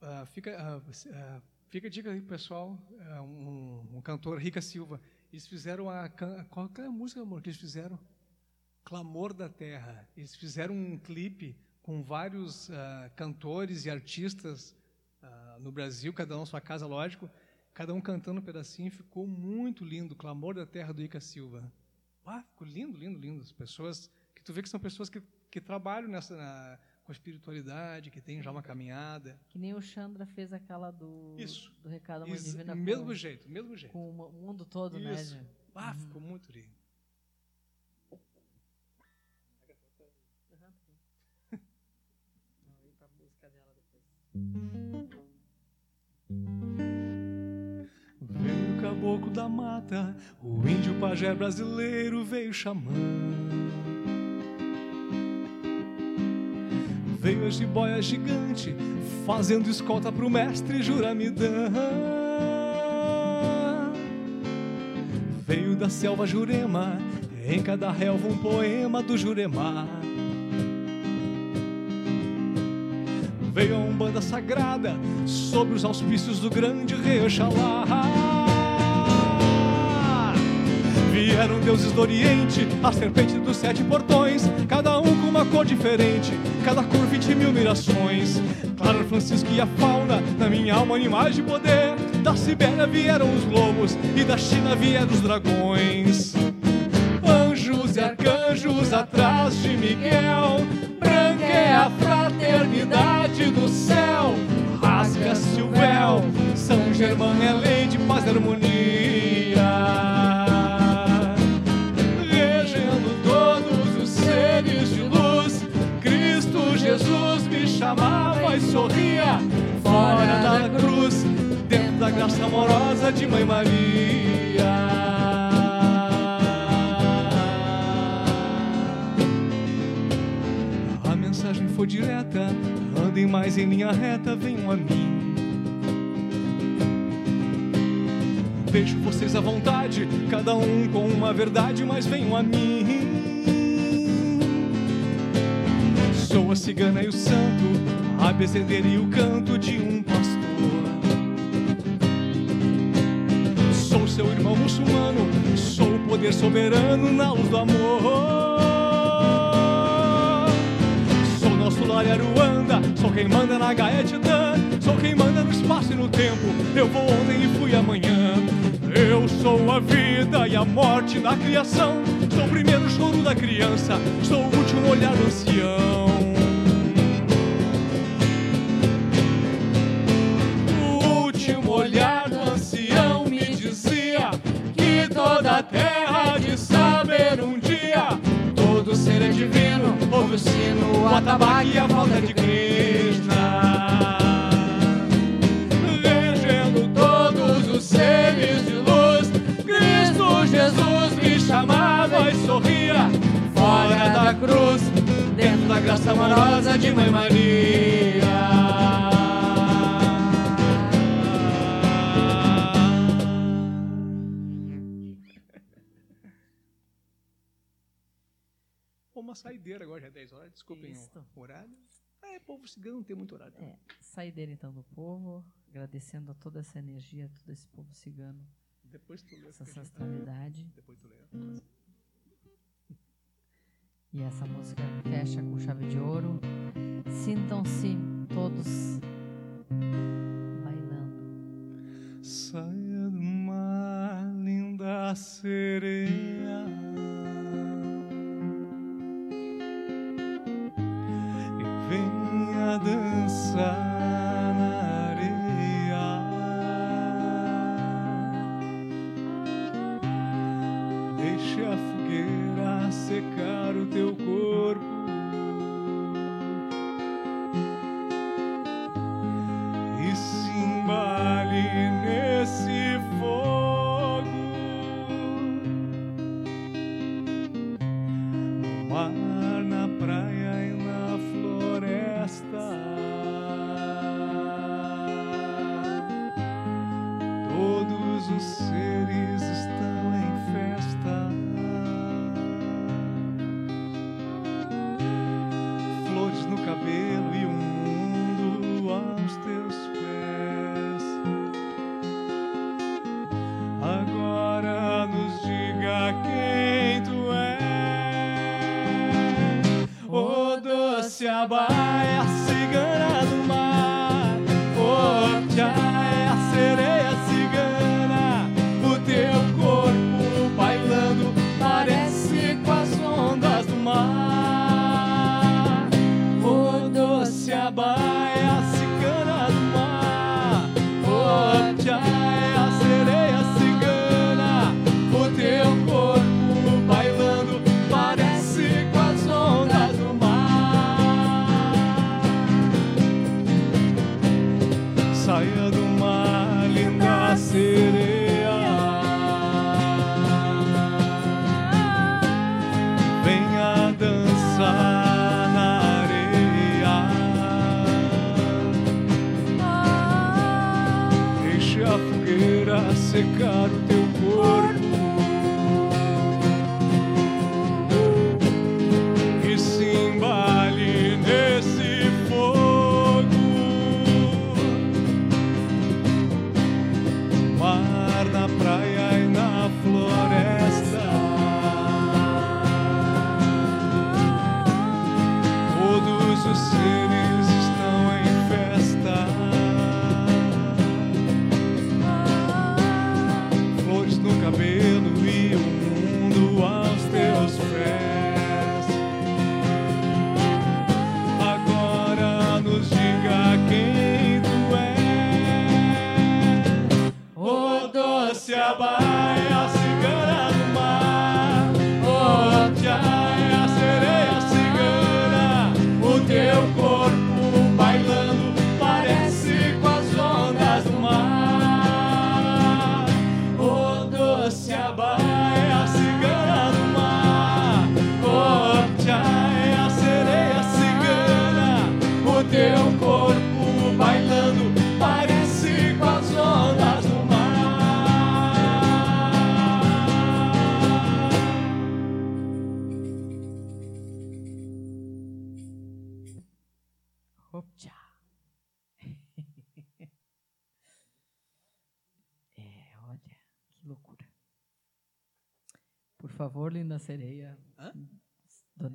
Ah, fica, ah, ah, fica a dica aí, pessoal. ah, um, um cantor, Rica Silva. Eles fizeram a. Qual é a música, amor, que eles fizeram? Clamor da Terra. Eles fizeram um clipe com vários ah, cantores e artistas ah, no Brasil, cada um sua casa, lógico. Cada um cantando um pedacinho. Ficou muito lindo. Clamor da Terra do Rica Silva. Ah, ficou lindo, lindo, lindo. As pessoas que tu vê que são pessoas que, que trabalham nessa, na- com a espiritualidade, que tem já uma caminhada. Que nem o Chandra fez aquela do, Isso. do Recado Mãe Isso, Divina mesmo com, jeito, mesmo jeito. com o mundo todo, né? Isso. Ah, ficou muito lindo. Veio o caboclo da mata, o índio pajé brasileiro veio chamando. Veio a jiboia gigante, fazendo escolta pro mestre Juramidã. Veio da selva Jurema, em cada relva um poema do Juremar. Veio a Umbanda sagrada, sob os auspícios do grande rei Oxalá. Vieram deuses do Oriente, a serpente dos sete portões, cada um com uma cor diferente, cada cor vinte mil mirações. Claro, Francisco e a fauna, na minha alma animais de poder. Da Sibéria vieram os lobos e da China vieram os dragões. Anjos e arcanjos atrás de Miguel, branca é a fraternidade do céu. Rasga-se o véu, São Germano é lei de paz e harmonia sorria, fora da cruz, dentro da graça amorosa de Mãe Maria. A mensagem foi direta, andem mais em linha reta, venham a mim. Deixo vocês à vontade, cada um com uma verdade, mas venham a mim. A cigana e o santo, a bezedeira e o canto de um pastor. Sou seu irmão muçulmano, sou o poder soberano na luz do amor. Sou nosso lar Aruanda, sou quem manda na Gaetidã, sou quem manda no espaço e no tempo. Eu vou ontem e fui amanhã. Eu sou a vida e a morte da criação. Sou o primeiro choro da criança, sou o último olhar do ancião. O atabaque e a volta de Krishna. Regendo todos os seres de luz, Cristo Jesus me chamava e sorria. Fora da cruz, dentro da graça amorosa de Mãe Maria. Saideira agora, já é 10 horas, desculpem o horário. É, povo cigano não tem muito horário. É, saideira então do povo, agradecendo a toda essa energia, todo esse povo cigano, Depois tu lê. essa gente- ancestralidade. Depois tu lê. E essa música fecha com chave de ouro. Sintam-se todos bailando. Saia do mar, linda sereia. Dançar na areia. Deixe a fogueira secar o teu corpo.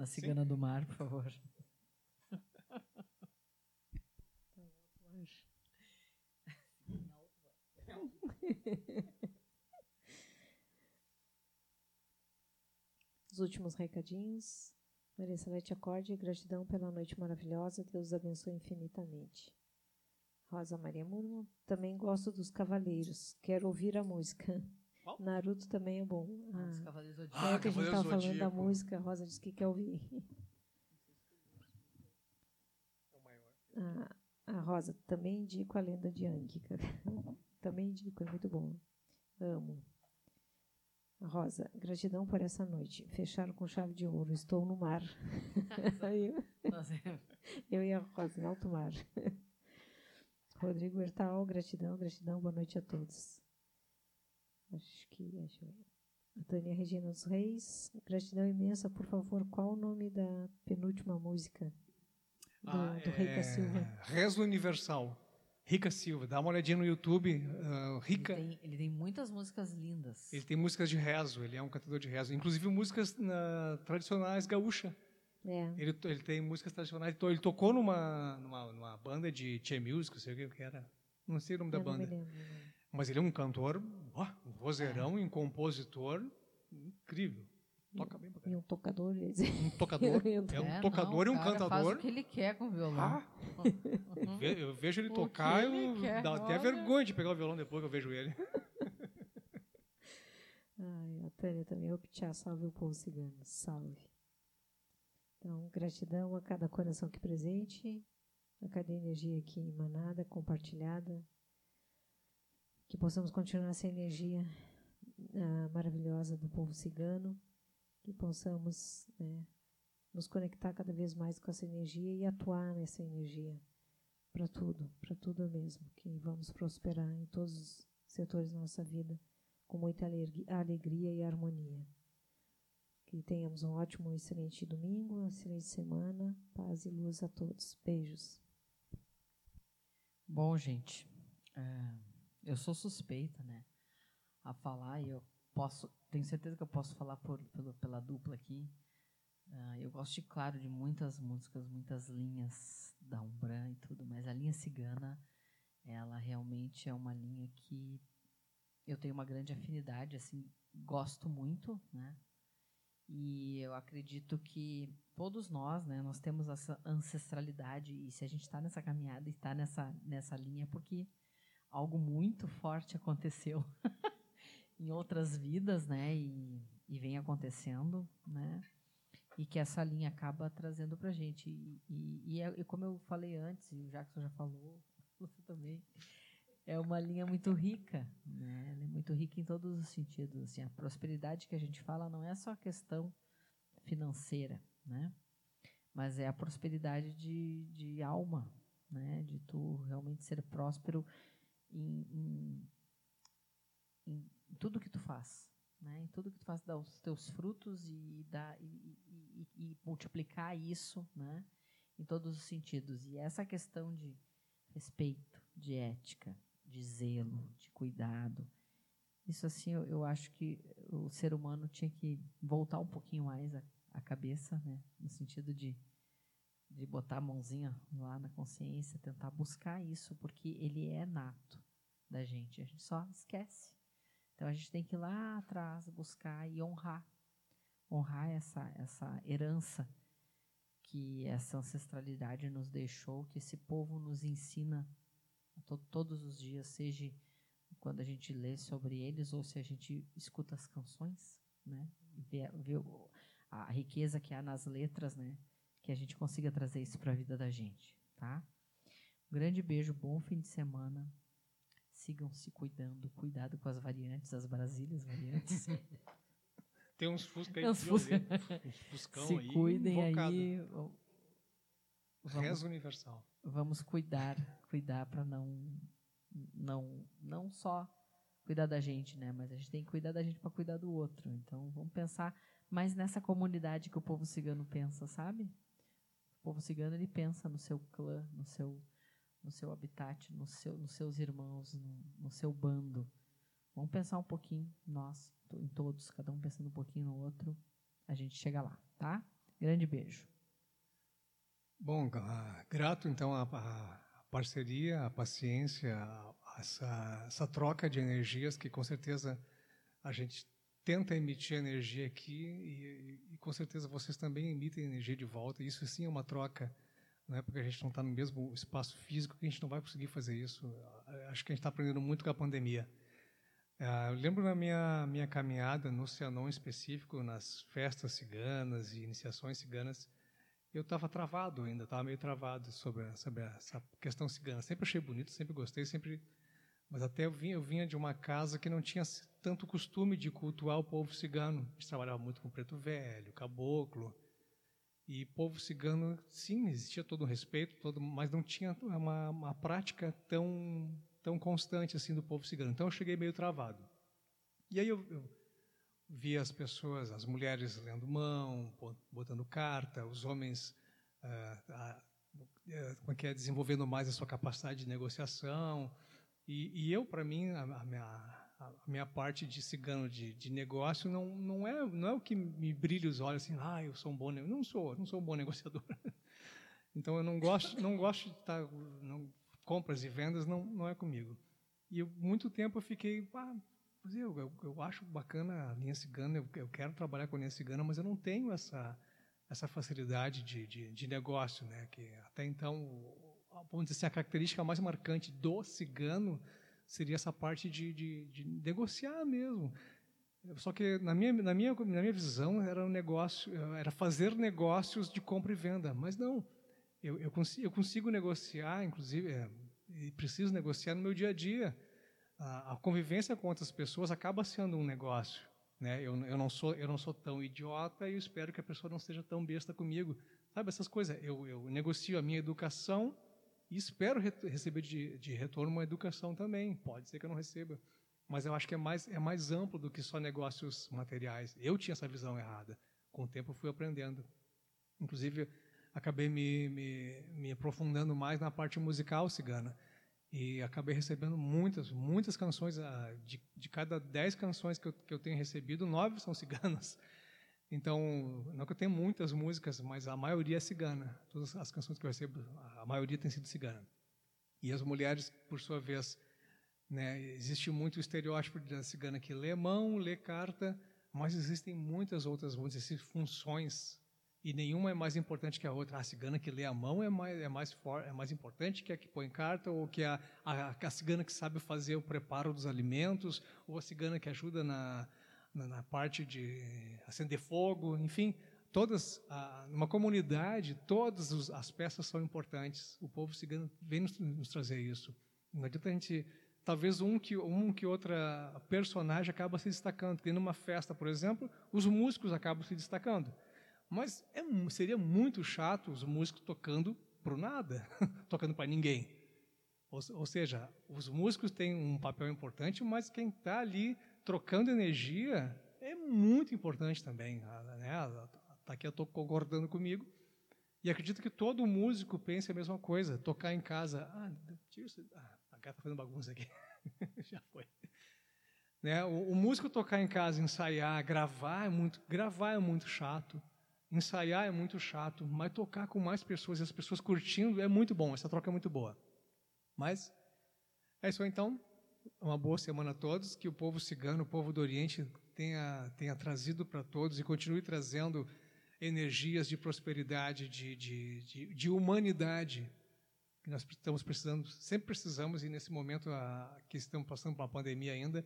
Cigana do Mar, por favor. Os últimos recadinhos. Maria Salete acorde, gratidão pela noite maravilhosa, Deus abençoe infinitamente. Rosa Maria Murmo, também gosto dos Cavaleiros, quero ouvir a música. Qual? Naruto também é bom. Os Ah, Cavaleiros é Zodíaco. Ah, que a gente estava do falando da música, a Rosa disse que quer ouvir. A, a Rosa, também indico a lenda de cara. Também indico, é muito bom. Amo. A Rosa, gratidão por essa noite. Fecharam com chave de ouro. Estou no mar. Eu, eu e a Rosa, em alto mar. Rodrigo Hertal, gratidão, gratidão, boa noite a todos. Acho que. Deixa eu ver. A Tânia Regina dos Reis, gratidão imensa. Por favor, qual o nome da penúltima música do, Ah, do Rei é, da Silva? Rezo Universal. Rica Silva. Dá uma olhadinha no YouTube. Ele Rica. tem, ele tem muitas músicas lindas. Ele tem músicas de rezo. Ele é um cantador de rezo. Inclusive músicas na- tradicionais gaúcha. É. Ele, ele tem músicas tradicionais. Ele tocou numa, numa, numa banda de Che Music, sei o que era. Não sei o nome da eu não me banda. lembro. não. Mas ele é um cantor, ó, um vozeirão e um compositor incrível. Toca bem pra E um tocador. eles- Um tocador. Eu- É um É, tocador não, e um o cara Faz cantador. o que ele quer com o violão. Ah, eu ve- eu vejo ele O tocar e eu quer, dá até olha. vergonha de pegar o violão depois que eu vejo ele. Ai, a Tânia também, Optiá, salve o povo cigano, salve. Então, gratidão a cada coração aqui presente, a cada energia aqui emanada, compartilhada, que possamos continuar essa energia ah, maravilhosa do povo cigano, que possamos né, nos conectar cada vez mais com essa energia e atuar nessa energia para tudo, para tudo mesmo, que vamos prosperar em todos os setores da nossa vida com muita alegri- alegria e harmonia. Que tenhamos um ótimo excelente domingo, uma excelente semana, paz e luz a todos. Beijos. Bom, gente, é, eu sou suspeita, né, a falar e eu posso, tenho certeza que eu posso falar por, pelo- pela dupla aqui. Ah, eu gosto, de, claro, de muitas músicas, muitas linhas da Umbra e tudo, mas a linha cigana, ela realmente é uma linha que eu tenho uma grande afinidade, assim, gosto muito, né? E eu acredito que todos nós, né, nós temos essa ancestralidade e se a gente está nessa caminhada e está nessa nessa linha é porque algo muito forte aconteceu em outras vidas, né, e, e vem acontecendo, né, e que essa linha acaba trazendo para gente e, e, é- e como eu falei antes e o Jackson já falou, você também é uma linha muito rica, né? Ela é muito rica em todos os sentidos. Assim, a prosperidade que a gente fala não é só a questão financeira, né? Mas é a prosperidade de, de alma, né? De tu realmente ser próspero em, em, em tudo que tu faz, né? Em tudo que tu faz, dar os teus frutos e, dar, e, e, e multiplicar isso, né? Em todos os sentidos. E essa questão de respeito, de ética, de zelo, de cuidado, isso assim eu, eu acho que o ser humano tinha que voltar um pouquinho mais a, a cabeça, né? No sentido de de botar a mãozinha lá na consciência, tentar buscar isso, porque ele é nato da gente. A gente só esquece. Então a gente tem que ir lá atrás buscar e honrar. Honrar essa, essa herança que essa ancestralidade nos deixou, que esse povo nos ensina to todos os dias, seja quando a gente lê sobre eles ou se a gente escuta as canções, né? Vê a riqueza que há nas letras, né? Que a gente consiga trazer isso para a vida da gente, tá? Um grande beijo, bom fim de semana sigam se cuidando, cuidado com as variantes, as Brasílias variantes. Tem uns Fusca aí, Uns Fusca. uns Fuscão se aí. cuidem invocado. aí. Vamos, Reza universal. vamos cuidar, cuidar para não, não, não só cuidar da gente, né? Mas a gente tem que cuidar da gente para cuidar do outro. Então vamos pensar mais nessa comunidade que o povo cigano pensa, sabe? O povo cigano ele pensa no seu clã, no seu no seu habitat, no seu, nos seus irmãos, no, no seu bando. Vamos pensar um pouquinho, nós, em todos, cada um pensando um pouquinho no outro, a gente chega lá, tá? Grande beijo. Bom, ah, grato então à, parceria, à paciência, a essa, essa troca de energias que com certeza a gente tenta emitir energia aqui e, e, com certeza vocês também emitem energia de volta. Isso sim é uma troca, não é porque a gente não está no mesmo espaço físico que a gente não vai conseguir fazer isso. Acho que a gente está aprendendo muito com a pandemia. Ah, eu lembro na minha minha caminhada no Cianon específico, nas festas ciganas e iniciações ciganas, eu estava travado ainda, estava meio travado sobre, sobre essa questão cigana. Sempre achei bonito, sempre gostei, sempre. Mas até eu vinha, eu vinha de uma casa que não tinha tanto costume de cultuar o povo cigano. A gente trabalhava muito com preto velho, caboclo. E povo cigano, sim, existia todo um respeito, todo, mas não tinha uma, uma prática tão, tão constante assim do povo cigano. Então eu cheguei meio travado. E aí eu, eu via as pessoas, as mulheres lendo mão, botando carta, os homens ah, ah, que é, desenvolvendo mais a sua capacidade de negociação. E, e eu, para mim, a, a, minha, a, minha, parte de cigano de, de, negócio não, não, é, não é o que me brilha os olhos assim, ah, eu sou um bom negociador. Não sou, não sou um bom negociador. então eu não gosto, não gosto de estar. Não, compras e vendas não, não é comigo. E eu, muito tempo eu fiquei, ah, eu, eu, eu, acho bacana a linha cigana, eu, eu, quero trabalhar com a linha cigana, mas eu não tenho essa, essa facilidade de, de, de negócio, né? Que até então, vamos dizer assim, a característica mais marcante do cigano seria essa parte de, de, de negociar mesmo. Só que na minha, na, minha, na minha visão era um negócio, era fazer negócios de compra e venda, mas não. Eu, eu, consigo, eu consigo negociar, inclusive, é, e preciso negociar no meu dia a dia a, convivência com outras pessoas acaba sendo um negócio. Né? Eu, eu, não sou, eu não sou tão idiota e espero que a pessoa não seja tão besta comigo. Sabe, essas coisas. Eu, eu negocio a minha educação e espero re receber de, de, retorno uma educação também. Pode ser que eu não receba. Mas eu acho que é mais, é mais amplo do que só negócios materiais. Eu tinha essa visão errada. Com o tempo fui aprendendo. Inclusive, acabei me, me, me aprofundando mais na parte musical cigana. E acabei recebendo muitas, muitas canções. Ah, de, de cada dez canções que eu, que eu tenho recebido, nove são ciganas. Então, não que eu tenha muitas músicas, mas a maioria é cigana. Todas as canções que eu recebo, a maioria tem sido cigana. E as mulheres, por sua vez, né, existe muito o estereótipo da cigana que lê mão, lê carta, mas existem muitas outras, vamos dizer, funções e nenhuma é mais importante que a outra. A cigana que lê a mão é mais, é mais, for, é mais importante que a que põe carta, ou que a, a, a, cigana que sabe fazer o preparo dos alimentos, ou a cigana que ajuda na, na, parte de acender fogo, enfim. Todas, numa comunidade, todas as peças são importantes. O povo cigano vem nos, trazer isso. Não adianta a gente talvez um que um que outra personagem acaba se destacando. Tem numa festa, por exemplo, os músicos acabam se destacando. Mas é, seria muito chato os músicos tocando para nada, tocando para ninguém. Ou, ou seja, os músicos têm um papel importante, mas quem está ali trocando energia é muito importante também. Né? Tá aqui eu estou concordando comigo. E acredito que todo músico pense a mesma coisa. Tocar em casa. Ah. Ah, a gata está fazendo bagunça aqui. Já foi. Né? O, o, músico tocar em casa, ensaiar, gravar é muito, gravar é muito chato. Ensaiar é muito chato, mas tocar com mais pessoas e as pessoas curtindo é muito bom. Essa troca é muito boa. Mas é isso então. Uma boa semana a todos. Que o povo cigano, o povo do Oriente tenha, tenha trazido para todos e continue trazendo energias de prosperidade, de, de, de, de humanidade que nós estamos precisando, sempre precisamos e nesse momento a, que estamos passando uma pandemia ainda,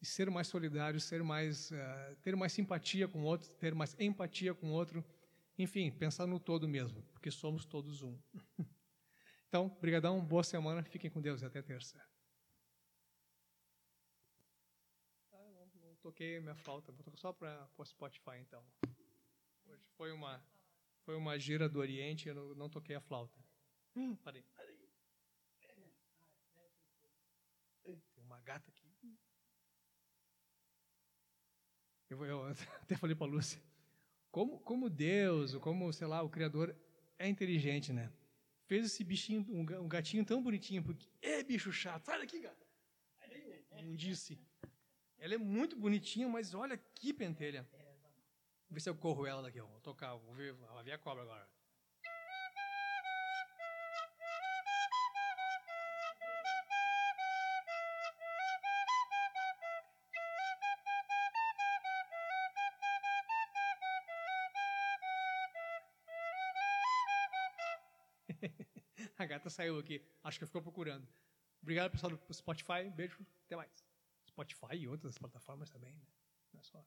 e ser mais solidário, ser mais, uh, ter mais simpatia com o outro, ter mais empatia com o outro, enfim, pensar no todo mesmo, porque somos todos um. então, brigadão, boa semana, fiquem com Deus e até terça. Ah, não, não toquei minha flauta, vou tocar só para o Spotify então. Hoje foi uma foi uma gira do Oriente, eu não, não toquei a flauta. Hum, parei. Tem uma gata aqui. Eu, eu até falei para a Lúcia. Como, como Deus, ou como, sei lá, o Criador é inteligente, né? Fez esse bichinho, um, gatinho tão bonitinho, porque é bicho chato. Sai daqui, gata. Não disse. Ela é muito bonitinha, mas olha que pentelha. Vou ver se eu corro ela daqui. Ó. Vou tocar, vou ver, vou ver a cobra agora. a gata saiu aqui. Acho que ficou procurando. Obrigado, pessoal do Spotify. Beijo. Até mais. Spotify e outras plataformas também, né? Não é só.